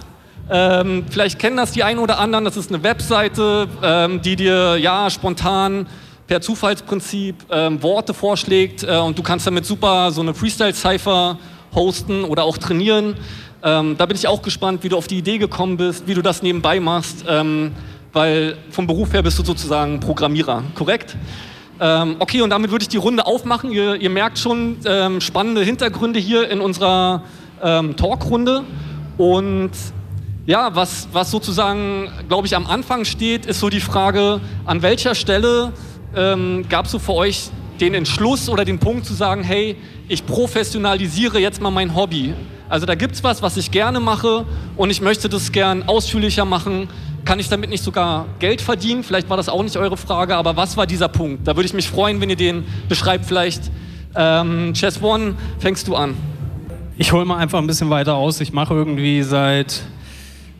Ähm, vielleicht kennen das die einen oder anderen. Das ist eine Webseite, ähm, die dir ja spontan per Zufallsprinzip ähm, Worte vorschlägt äh, und du kannst damit super so eine Freestyle-Cypher hosten oder auch trainieren. Ähm, da bin ich auch gespannt, wie du auf die Idee gekommen bist, wie du das nebenbei machst, ähm, weil vom Beruf her bist du sozusagen Programmierer, korrekt? Ähm, okay, und damit würde ich die Runde aufmachen. Ihr, ihr merkt schon ähm, spannende Hintergründe hier in unserer ähm, Talkrunde. Und ja, was, was sozusagen, glaube ich, am Anfang steht, ist so die Frage, an welcher Stelle ähm, gab es so für euch den Entschluss oder den Punkt zu sagen, hey, ich professionalisiere jetzt mal mein Hobby. Also da gibt es was, was ich gerne mache und ich möchte das gern ausführlicher machen. Kann ich damit nicht sogar Geld verdienen? Vielleicht war das auch nicht eure Frage, aber was war dieser Punkt? Da würde ich mich freuen, wenn ihr den beschreibt. Vielleicht ähm, Chess One, fängst du an. Ich hole mal einfach ein bisschen weiter aus. Ich mache irgendwie seit,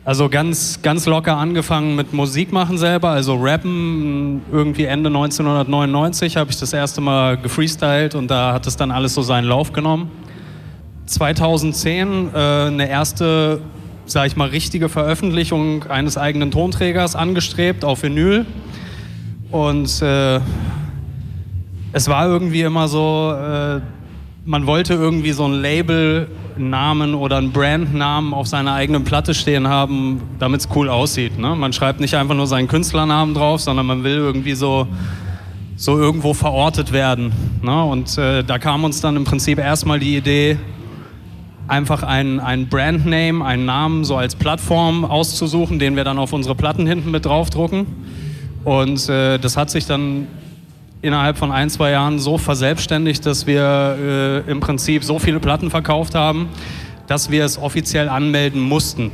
also ganz, ganz locker angefangen mit Musik machen selber, also Rappen. Irgendwie Ende 1999 habe ich das erste Mal gefreestylt und da hat es dann alles so seinen Lauf genommen. 2010 äh, eine erste sag ich mal, richtige Veröffentlichung eines eigenen Tonträgers angestrebt auf Vinyl. Und äh, es war irgendwie immer so, äh, man wollte irgendwie so ein Labelnamen oder einen Brandnamen auf seiner eigenen Platte stehen haben, damit es cool aussieht. Ne? Man schreibt nicht einfach nur seinen Künstlernamen drauf, sondern man will irgendwie so, so irgendwo verortet werden. Ne? Und äh, da kam uns dann im Prinzip erstmal die Idee, einfach einen, einen Brandname, einen Namen so als Plattform auszusuchen, den wir dann auf unsere Platten hinten mit draufdrucken. Und äh, das hat sich dann innerhalb von ein, zwei Jahren so verselbstständigt, dass wir äh, im Prinzip so viele Platten verkauft haben, dass wir es offiziell anmelden mussten.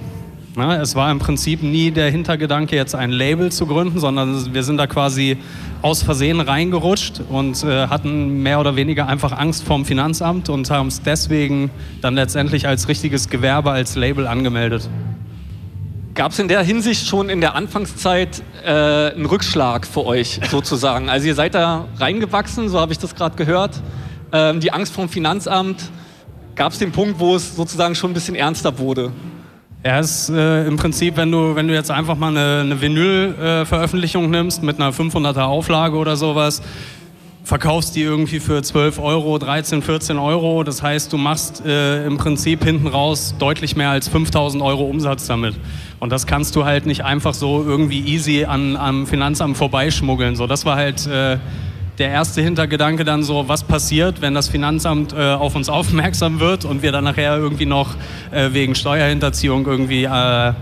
Na, es war im Prinzip nie der Hintergedanke, jetzt ein Label zu gründen, sondern wir sind da quasi aus Versehen reingerutscht und äh, hatten mehr oder weniger einfach Angst vorm Finanzamt und haben es deswegen dann letztendlich als richtiges Gewerbe, als Label angemeldet. Gab es in der Hinsicht schon in der Anfangszeit äh, einen Rückschlag für euch (laughs) sozusagen? Also ihr seid da reingewachsen, so habe ich das gerade gehört. Ähm, die Angst vom Finanzamt, gab es den Punkt, wo es sozusagen schon ein bisschen ernster wurde? Es ist äh, im Prinzip, wenn du, wenn du jetzt einfach mal eine, eine Vinyl-Veröffentlichung nimmst mit einer 500er Auflage oder sowas, verkaufst die irgendwie für 12 Euro, 13, 14 Euro. Das heißt, du machst äh, im Prinzip hinten raus deutlich mehr als 5000 Euro Umsatz damit. Und das kannst du halt nicht einfach so irgendwie easy an, am Finanzamt vorbeischmuggeln. So, das war halt äh, der erste Hintergedanke dann so, was passiert, wenn das Finanzamt äh, auf uns aufmerksam wird und wir dann nachher irgendwie noch äh, wegen Steuerhinterziehung irgendwie äh,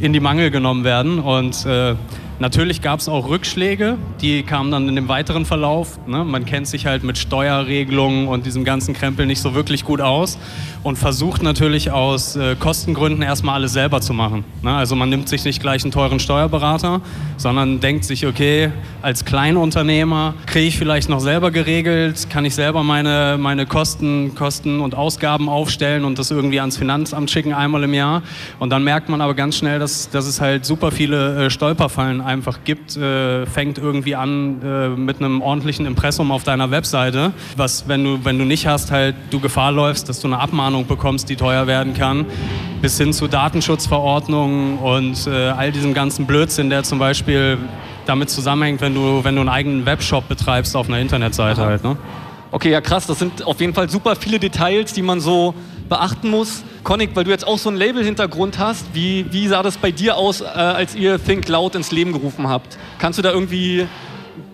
in die Mangel genommen werden. Und äh, Natürlich gab es auch Rückschläge, die kamen dann in dem weiteren Verlauf. Ne? Man kennt sich halt mit Steuerregelungen und diesem ganzen Krempel nicht so wirklich gut aus und versucht natürlich aus äh, Kostengründen erstmal alles selber zu machen. Ne? Also man nimmt sich nicht gleich einen teuren Steuerberater, sondern denkt sich, okay, als Kleinunternehmer kriege ich vielleicht noch selber geregelt, kann ich selber meine, meine Kosten, Kosten und Ausgaben aufstellen und das irgendwie ans Finanzamt schicken einmal im Jahr. Und dann merkt man aber ganz schnell, dass, dass es halt super viele äh, Stolperfallen einfach gibt, äh, fängt irgendwie an äh, mit einem ordentlichen Impressum auf deiner Webseite, was, wenn du, wenn du nicht hast, halt du Gefahr läufst, dass du eine Abmahnung bekommst, die teuer werden kann, bis hin zu Datenschutzverordnungen und äh, all diesem ganzen Blödsinn, der zum Beispiel damit zusammenhängt, wenn du, wenn du einen eigenen Webshop betreibst auf einer Internetseite Aha. halt. Ne? Okay, ja krass, das sind auf jeden Fall super viele Details, die man so beachten muss. Connick, weil du jetzt auch so einen Label-Hintergrund hast, wie, wie sah das bei dir aus, äh, als ihr Think Loud ins Leben gerufen habt? Kannst du da irgendwie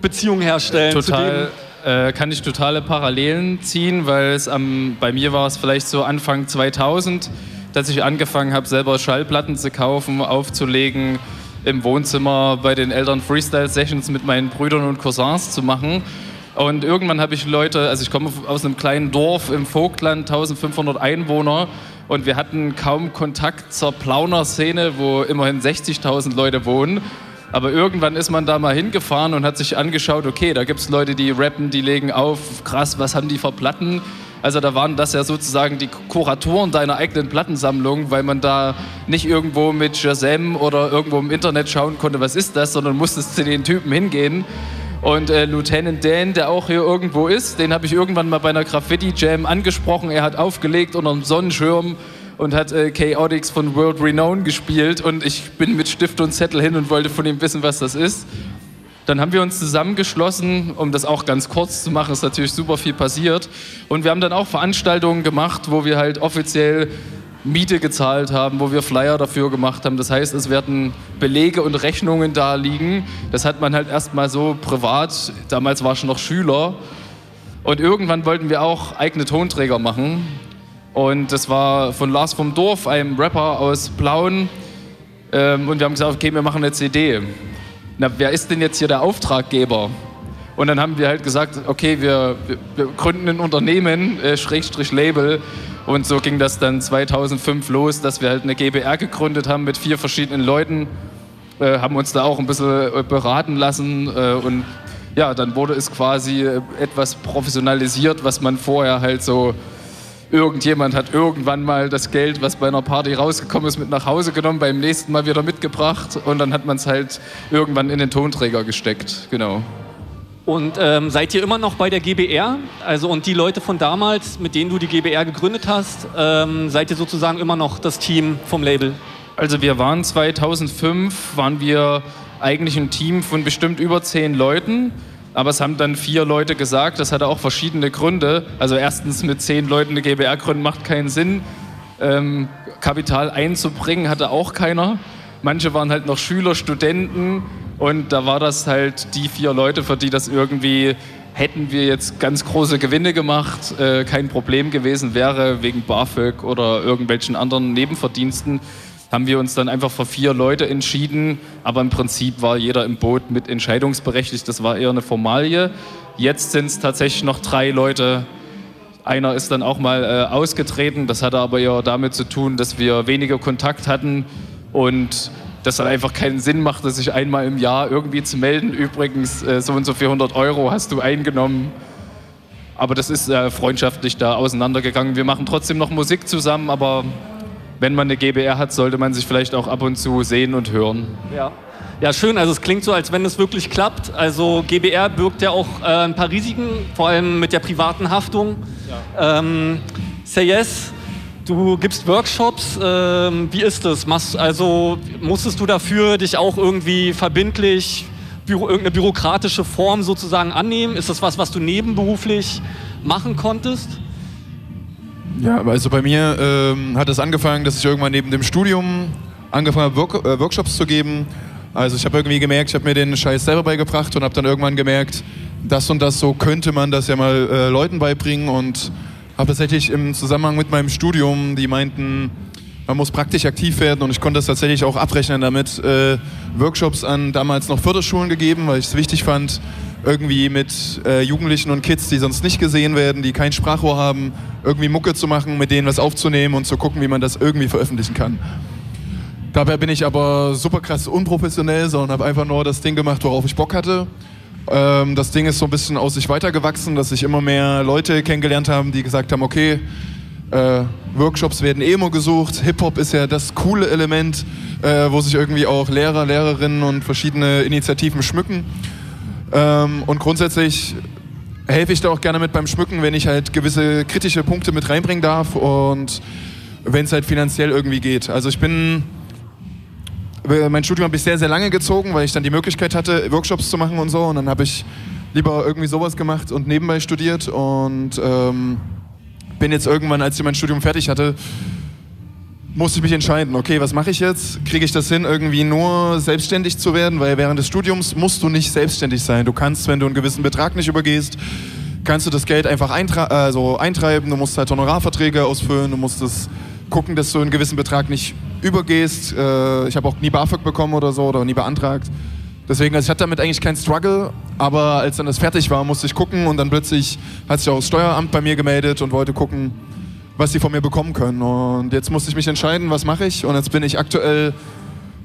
Beziehungen herstellen? Total, äh, kann ich totale Parallelen ziehen, weil es am, bei mir war es vielleicht so Anfang 2000, dass ich angefangen habe, selber Schallplatten zu kaufen, aufzulegen, im Wohnzimmer bei den Eltern Freestyle-Sessions mit meinen Brüdern und Cousins zu machen. Und irgendwann habe ich Leute, also ich komme aus einem kleinen Dorf im Vogtland, 1500 Einwohner, und wir hatten kaum Kontakt zur Plauner-Szene, wo immerhin 60.000 Leute wohnen. Aber irgendwann ist man da mal hingefahren und hat sich angeschaut, okay, da gibt es Leute, die rappen, die legen auf, krass, was haben die für Platten? Also da waren das ja sozusagen die Kuratoren deiner eigenen Plattensammlung, weil man da nicht irgendwo mit Shazam oder irgendwo im Internet schauen konnte, was ist das, sondern musstest zu den Typen hingehen. Und äh, Lieutenant Dan, der auch hier irgendwo ist, den habe ich irgendwann mal bei einer Graffiti-Jam angesprochen. Er hat aufgelegt unter einem Sonnenschirm und hat äh, Chaotix von World Renown gespielt. Und ich bin mit Stift und Zettel hin und wollte von ihm wissen, was das ist. Dann haben wir uns zusammengeschlossen, um das auch ganz kurz zu machen, ist natürlich super viel passiert. Und wir haben dann auch Veranstaltungen gemacht, wo wir halt offiziell Miete gezahlt haben, wo wir Flyer dafür gemacht haben. Das heißt, es werden Belege und Rechnungen da liegen. Das hat man halt erstmal so privat. Damals war ich noch Schüler. Und irgendwann wollten wir auch eigene Tonträger machen. Und das war von Lars vom Dorf, einem Rapper aus Plauen. Ähm, und wir haben gesagt, okay, wir machen eine CD. Na, wer ist denn jetzt hier der Auftraggeber? Und dann haben wir halt gesagt, okay, wir, wir, gründen ein Unternehmen, äh, Schrägstrich Label. Und so ging das dann 2005 los, dass wir halt eine GBR gegründet haben mit vier verschiedenen Leuten, äh, haben uns da auch ein bisschen äh, beraten lassen äh, und ja, dann wurde es quasi äh, etwas professionalisiert, was man vorher halt so irgendjemand hat irgendwann mal das Geld, was bei einer Party rausgekommen ist, mit nach Hause genommen, beim nächsten Mal wieder mitgebracht und dann hat man es halt irgendwann in den Tonträger gesteckt, genau. Und ähm, seid ihr immer noch bei der GBR? Also und die Leute von damals, mit denen du die GBR gegründet hast, ähm, seid ihr sozusagen immer noch das Team vom Label? Also wir waren 2005, waren wir eigentlich ein Team von bestimmt über zehn Leuten. Aber es haben dann vier Leute gesagt, das hatte auch verschiedene Gründe. Also erstens mit zehn Leuten eine GBR gründen macht keinen Sinn. Ähm, Kapital einzubringen hatte auch keiner. Manche waren halt noch Schüler, Studenten und da war das halt die vier Leute, für die das irgendwie hätten wir jetzt ganz große Gewinne gemacht, äh, kein Problem gewesen wäre wegen BAföG oder irgendwelchen anderen Nebenverdiensten, haben wir uns dann einfach für vier Leute entschieden. Aber im Prinzip war jeder im Boot mit entscheidungsberechtigt. Das war eher eine Formalie. Jetzt sind es tatsächlich noch drei Leute. Einer ist dann auch mal äh, ausgetreten. Das hatte aber eher damit zu tun, dass wir weniger Kontakt hatten und das dann einfach keinen Sinn machte, sich einmal im Jahr irgendwie zu melden. Übrigens, äh, so und so 400 Euro hast du eingenommen. Aber das ist äh, freundschaftlich da auseinandergegangen. Wir machen trotzdem noch Musik zusammen, aber wenn man eine GBR hat, sollte man sich vielleicht auch ab und zu sehen und hören. Ja. Ja, schön. Also es klingt so, als wenn es wirklich klappt. Also GBR birgt ja auch äh, ein paar Risiken, vor allem mit der privaten Haftung. Ähm, Say Yes, du gibst Workshops. Ähm, wie ist das? Machst, also musstest du dafür dich auch irgendwie verbindlich Büro, irgendeine bürokratische Form sozusagen annehmen? Ist das was, was du nebenberuflich machen konntest? Ja, also bei mir ähm, hat es angefangen, dass ich irgendwann neben dem Studium angefangen habe, Work äh, Workshops zu geben. Also ich habe irgendwie gemerkt, ich habe mir den Scheiß selber beigebracht und habe dann irgendwann gemerkt, das und das so könnte man das ja mal äh, Leuten beibringen und habe tatsächlich im Zusammenhang mit meinem Studium, die meinten, man muss praktisch aktiv werden und ich konnte das tatsächlich auch abrechnen damit, äh, Workshops an damals noch Förderschulen gegeben, weil ich es wichtig fand, irgendwie mit äh, Jugendlichen und Kids, die sonst nicht gesehen werden, die kein Sprachrohr haben, irgendwie Mucke zu machen, mit denen was aufzunehmen und zu gucken, wie man das irgendwie veröffentlichen kann. Dabei bin ich aber super krass unprofessionell, sondern habe einfach nur das Ding gemacht, worauf ich Bock hatte. Ähm, das Ding ist so ein bisschen aus sich weitergewachsen, dass sich immer mehr Leute kennengelernt haben, die gesagt haben, okay, äh, Workshops werden eh immer gesucht. Hip-Hop ist ja das coole Element, äh, wo sich irgendwie auch Lehrer, Lehrerinnen und verschiedene Initiativen schmücken. Ähm, und grundsätzlich helfe ich da auch gerne mit beim Schmücken, wenn ich halt gewisse kritische Punkte mit reinbringen darf und wenn es halt finanziell irgendwie geht. Also ich bin mein Studium habe ich sehr, sehr lange gezogen, weil ich dann die Möglichkeit hatte, Workshops zu machen und so. Und dann habe ich lieber irgendwie sowas gemacht und nebenbei studiert und ähm, bin jetzt irgendwann, als ich mein Studium fertig hatte, musste ich mich entscheiden, okay, was mache ich jetzt? Kriege ich das hin, irgendwie nur selbstständig zu werden? Weil während des Studiums musst du nicht selbstständig sein. Du kannst, wenn du einen gewissen Betrag nicht übergehst, kannst du das Geld einfach also eintreiben. Du musst halt Honorarverträge ausfüllen, du musst das gucken, dass du einen gewissen Betrag nicht übergehst. Äh, ich habe auch nie BAföG bekommen oder so oder nie beantragt. Deswegen, also ich hatte damit eigentlich keinen Struggle, aber als dann das fertig war, musste ich gucken und dann plötzlich hat sich auch das Steueramt bei mir gemeldet und wollte gucken, was sie von mir bekommen können. Und jetzt musste ich mich entscheiden, was mache ich. Und jetzt bin ich aktuell,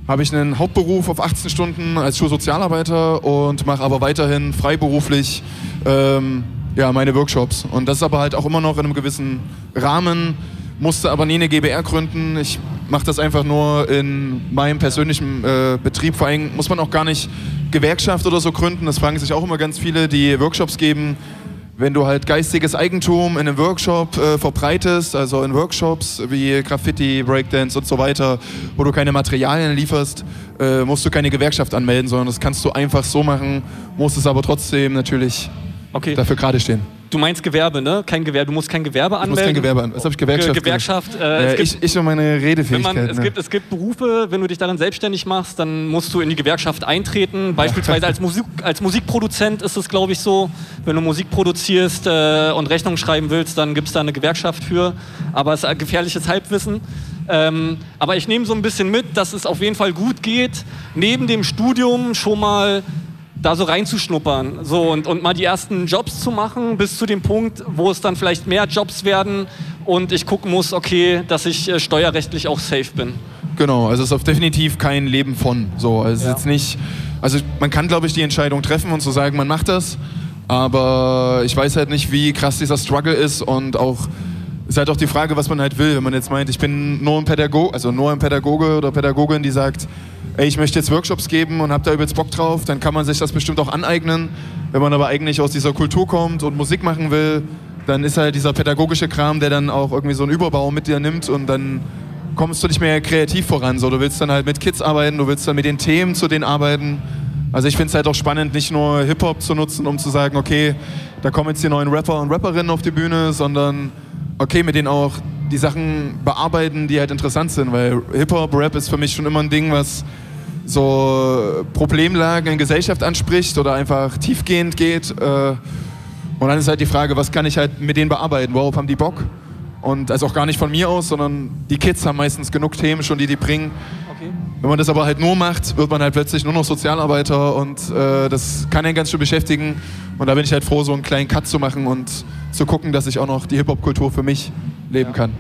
habe ich einen Hauptberuf auf 18 Stunden als Schulsozialarbeiter und mache aber weiterhin freiberuflich ähm, ja, meine Workshops. Und das ist aber halt auch immer noch in einem gewissen Rahmen, musste aber nie eine GBR gründen. Ich mache das einfach nur in meinem persönlichen äh, Betrieb. Vor allem muss man auch gar nicht Gewerkschaft oder so gründen. Das fragen sich auch immer ganz viele, die Workshops geben. Wenn du halt geistiges Eigentum in einem Workshop äh, verbreitest, also in Workshops wie Graffiti, Breakdance und so weiter, wo du keine Materialien lieferst, äh, musst du keine Gewerkschaft anmelden, sondern das kannst du einfach so machen, musst es aber trotzdem natürlich okay. dafür gerade stehen. Du meinst Gewerbe, ne? Kein Gewerbe, du musst kein Gewerbe anmelden. Ich muss kein Gewerbe an. Was habe ich Gewerkschaft? Ge Gewerkschaft. Äh, ja, es gibt, ich, ich und meine Redefähigkeit. wenn man, es, ne? gibt, es gibt Berufe, wenn du dich darin selbstständig machst, dann musst du in die Gewerkschaft eintreten. Beispielsweise als, Musik, als Musikproduzent ist es, glaube ich, so. Wenn du Musik produzierst äh, und Rechnung schreiben willst, dann gibt es da eine Gewerkschaft für. Aber es ist ein gefährliches Halbwissen. Ähm, aber ich nehme so ein bisschen mit, dass es auf jeden Fall gut geht, neben dem Studium schon mal da so reinzuschnuppern so, und, und mal die ersten Jobs zu machen, bis zu dem Punkt, wo es dann vielleicht mehr Jobs werden und ich gucken muss, okay, dass ich äh, steuerrechtlich auch safe bin. Genau, also es ist auf definitiv kein Leben von. So, also ist jetzt nicht. Also man kann, glaube ich, die Entscheidung treffen und zu so sagen, man macht das. Aber ich weiß halt nicht, wie krass dieser Struggle ist und auch ist halt auch die Frage, was man halt will. Wenn man jetzt meint, ich bin nur ein Pädagoge, also nur ein Pädagoge oder Pädagogin, die sagt, ey, ich möchte jetzt Workshops geben und habe da übelst Bock drauf, dann kann man sich das bestimmt auch aneignen. Wenn man aber eigentlich aus dieser Kultur kommt und Musik machen will, dann ist halt dieser pädagogische Kram, der dann auch irgendwie so einen Überbau mit dir nimmt und dann kommst du nicht mehr kreativ voran. So, du willst dann halt mit Kids arbeiten, du willst dann mit den Themen zu denen arbeiten. Also ich finde es halt auch spannend, nicht nur Hip-Hop zu nutzen, um zu sagen, okay, da kommen jetzt die neuen Rapper und Rapperinnen auf die Bühne, sondern okay, mit denen auch die Sachen bearbeiten, die halt interessant sind, weil Hip-Hop, Rap ist für mich schon immer ein Ding, was so Problemlagen in Gesellschaft anspricht oder einfach tiefgehend geht. Äh, Und dann ist halt die Frage, was kann ich halt mit denen bearbeiten? Worauf haben die Bock? Und also auch gar nicht von mir aus, sondern die Kids haben meistens genug Themen schon, die die bringen. Wenn man das aber halt nur macht, wird man halt plötzlich nur noch Sozialarbeiter und äh, das kann einen ganz schön beschäftigen. Und da bin ich halt froh, so einen kleinen Cut zu machen und zu gucken, dass ich auch noch die Hip-Hop-Kultur für mich leben kann.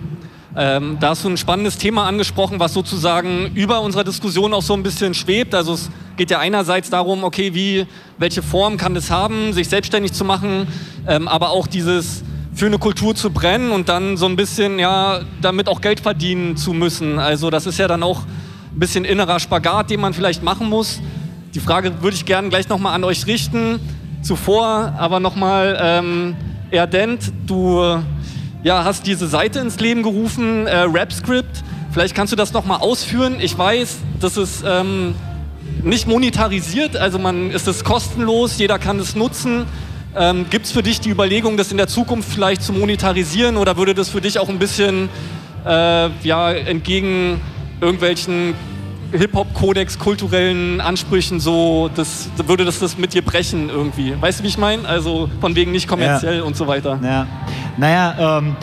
Ähm, da hast du ein spannendes Thema angesprochen, was sozusagen über unserer Diskussion auch so ein bisschen schwebt. Also es geht ja einerseits darum, okay, wie, welche Form kann es haben, sich selbstständig zu machen, ähm, aber auch dieses für eine Kultur zu brennen und dann so ein bisschen, ja, damit auch Geld verdienen zu müssen. Also das ist ja dann auch ein bisschen innerer Spagat, den man vielleicht machen muss. Die Frage würde ich gerne gleich nochmal an euch richten. Zuvor aber nochmal, ähm, Erdent, du ja, hast diese Seite ins Leben gerufen, äh, RapScript. Vielleicht kannst du das nochmal ausführen. Ich weiß, das ist ähm, nicht monetarisiert, also man ist es kostenlos, jeder kann es nutzen. Ähm, Gibt es für dich die Überlegung, das in der Zukunft vielleicht zu monetarisieren oder würde das für dich auch ein bisschen äh, ja, entgegen irgendwelchen Hip-Hop-Kodex, kulturellen Ansprüchen so, das, würde das das mit dir brechen irgendwie? Weißt du, wie ich meine? Also von wegen nicht kommerziell Ja. und so weiter. Ja. Naja, ähm,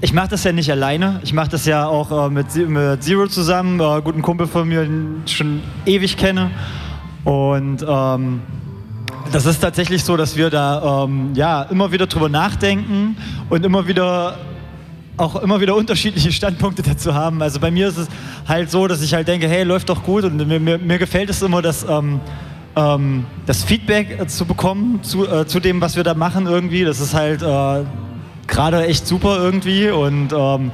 ich mache das ja nicht alleine. Ich mache das ja auch äh, mit, mit Zero zusammen, äh, guten Kumpel von mir, den ich schon ewig kenne. Und ähm, das ist tatsächlich so, dass wir da ähm, ja, immer wieder drüber nachdenken und immer wieder auch immer wieder unterschiedliche Standpunkte dazu haben. Also bei mir ist es halt so, dass ich halt denke, hey, läuft doch gut und mir, mir, mir gefällt es immer, dass ähm, ähm, das Feedback äh, zu bekommen zu, äh, zu dem, was wir da machen irgendwie. Das ist halt äh, gerade echt super irgendwie und ähm,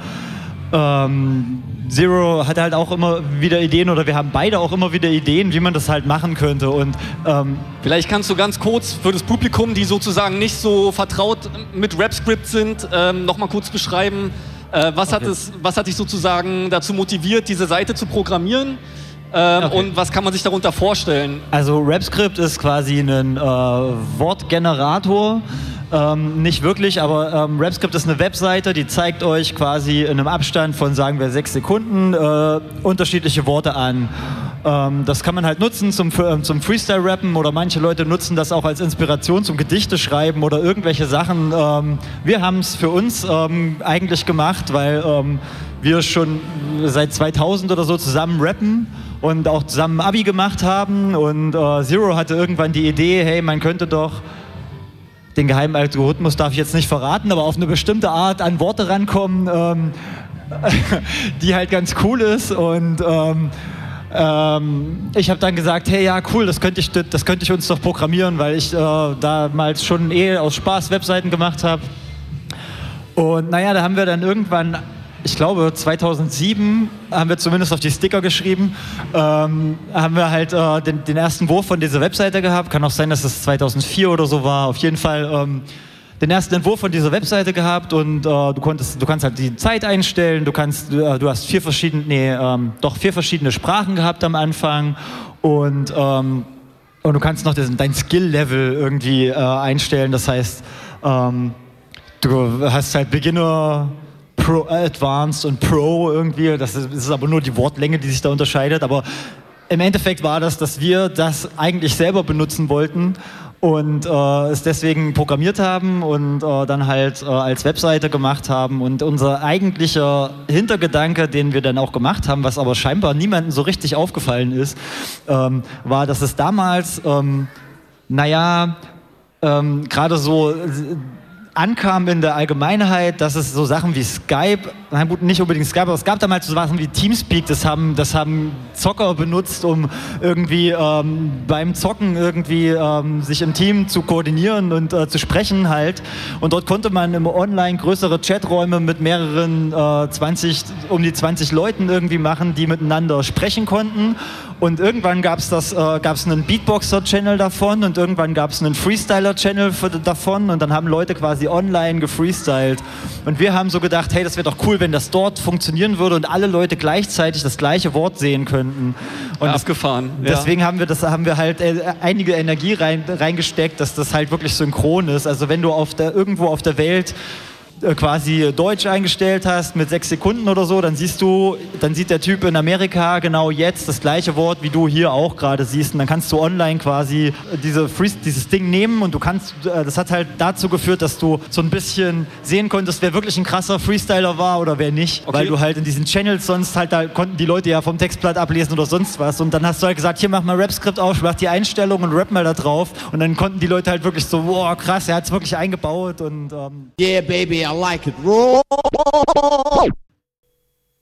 ähm, Zero hat halt auch immer wieder Ideen oder wir haben beide auch immer wieder Ideen, wie man das halt machen könnte und ähm, Vielleicht kannst du ganz kurz für das Publikum, die sozusagen nicht so vertraut mit Rap-Script sind, ähm, nochmal kurz beschreiben, äh, was, hat Okay. es, was hat dich sozusagen dazu motiviert, diese Seite zu programmieren ähm, und was kann man sich darunter vorstellen? Also RapScript ist quasi ein äh, Wortgenerator. Ähm, nicht wirklich, aber ähm, RapScript ist eine Webseite, die zeigt euch quasi in einem Abstand von, sagen wir, sechs Sekunden äh, unterschiedliche Worte an. Ähm, das kann man halt nutzen zum, ähm, zum Freestyle-Rappen oder manche Leute nutzen das auch als Inspiration zum Gedichte schreiben oder irgendwelche Sachen. Ähm, wir haben es für uns ähm, eigentlich gemacht, weil ähm, wir schon seit 2000 oder so zusammen rappen und auch zusammen Abi gemacht haben und äh, Zero hatte irgendwann die Idee, hey, man könnte doch den geheimen Algorithmus darf ich jetzt nicht verraten, aber auf eine bestimmte Art an Worte rankommen, ähm, (laughs) die halt ganz cool ist und ähm, ähm, ich habe dann gesagt, hey ja cool, das könnte ich, das könnte ich uns doch programmieren, weil ich äh, damals schon eh aus Spaß Webseiten gemacht habe. Und naja, da haben wir dann irgendwann, ich glaube 2007, haben wir zumindest auf die Sticker geschrieben, ähm, haben wir halt äh, den, den ersten Wurf von dieser Webseite gehabt. Kann auch sein, dass es 2004 oder so war. Auf jeden Fall ähm, den ersten Entwurf von dieser Webseite gehabt und äh, du konntest, du kannst halt die Zeit einstellen. Du kannst, äh, du hast vier verschiedene, nee, ähm, doch vier verschiedene Sprachen gehabt am Anfang und ähm, und du kannst noch dein Skill-Level irgendwie äh, einstellen. Das heißt, ähm, du hast halt Beginner, Pro, äh, Advanced und Pro irgendwie. Das ist, ist aber nur die Wortlänge, die sich da unterscheidet. Aber im Endeffekt war das, dass wir das eigentlich selber benutzen wollten und äh, es deswegen programmiert haben und äh, dann halt äh, als Webseite gemacht haben. Und unser eigentlicher Hintergedanke, den wir dann auch gemacht haben, was aber scheinbar niemandem so richtig aufgefallen ist, ähm, war, dass es damals, ähm, naja, ähm, gerade so äh, ankam in der Allgemeinheit, dass es so Sachen wie Skype, na gut, nicht unbedingt Skype, aber es gab damals so Sachen wie Teamspeak, das haben, das haben Zocker benutzt, um irgendwie ähm, beim Zocken irgendwie ähm, sich im Team zu koordinieren und äh, zu sprechen halt. Und dort konnte man im Online größere Chaträume mit mehreren äh, 20, um die 20 Leuten irgendwie machen, die miteinander sprechen konnten. Und irgendwann gab es das, äh, gab's einen Beatboxer-Channel davon und irgendwann gab es einen Freestyler-Channel davon und dann haben Leute quasi online gefreestylt. Und wir haben so gedacht, hey, das wäre doch cool, wenn das dort funktionieren würde und alle Leute gleichzeitig das gleiche Wort sehen könnten. Und Abgefahren. ja. Deswegen haben wir das haben wir halt äh, einige Energie rein, reingesteckt, dass das halt wirklich synchron ist. Also wenn du auf der, irgendwo auf der Welt quasi Deutsch eingestellt hast mit sechs Sekunden oder so, dann siehst du, dann sieht der Typ in Amerika genau jetzt das gleiche Wort, wie du hier auch gerade siehst. Und dann kannst du online quasi äh, diese Free, dieses Ding nehmen und du kannst, äh, das hat halt dazu geführt, dass du so ein bisschen sehen konntest, wer wirklich ein krasser Freestyler war oder wer nicht. Weil du halt in diesen Channels sonst halt, da konnten die Leute ja vom Textblatt ablesen oder sonst was. Und dann hast du halt gesagt, hier mach mal Rap-Skript auf, mach die Einstellung und rap mal da drauf. Und dann konnten die Leute halt wirklich so, boah, krass, er hat es wirklich eingebaut und ähm, Yeah, baby, I like it. Raw.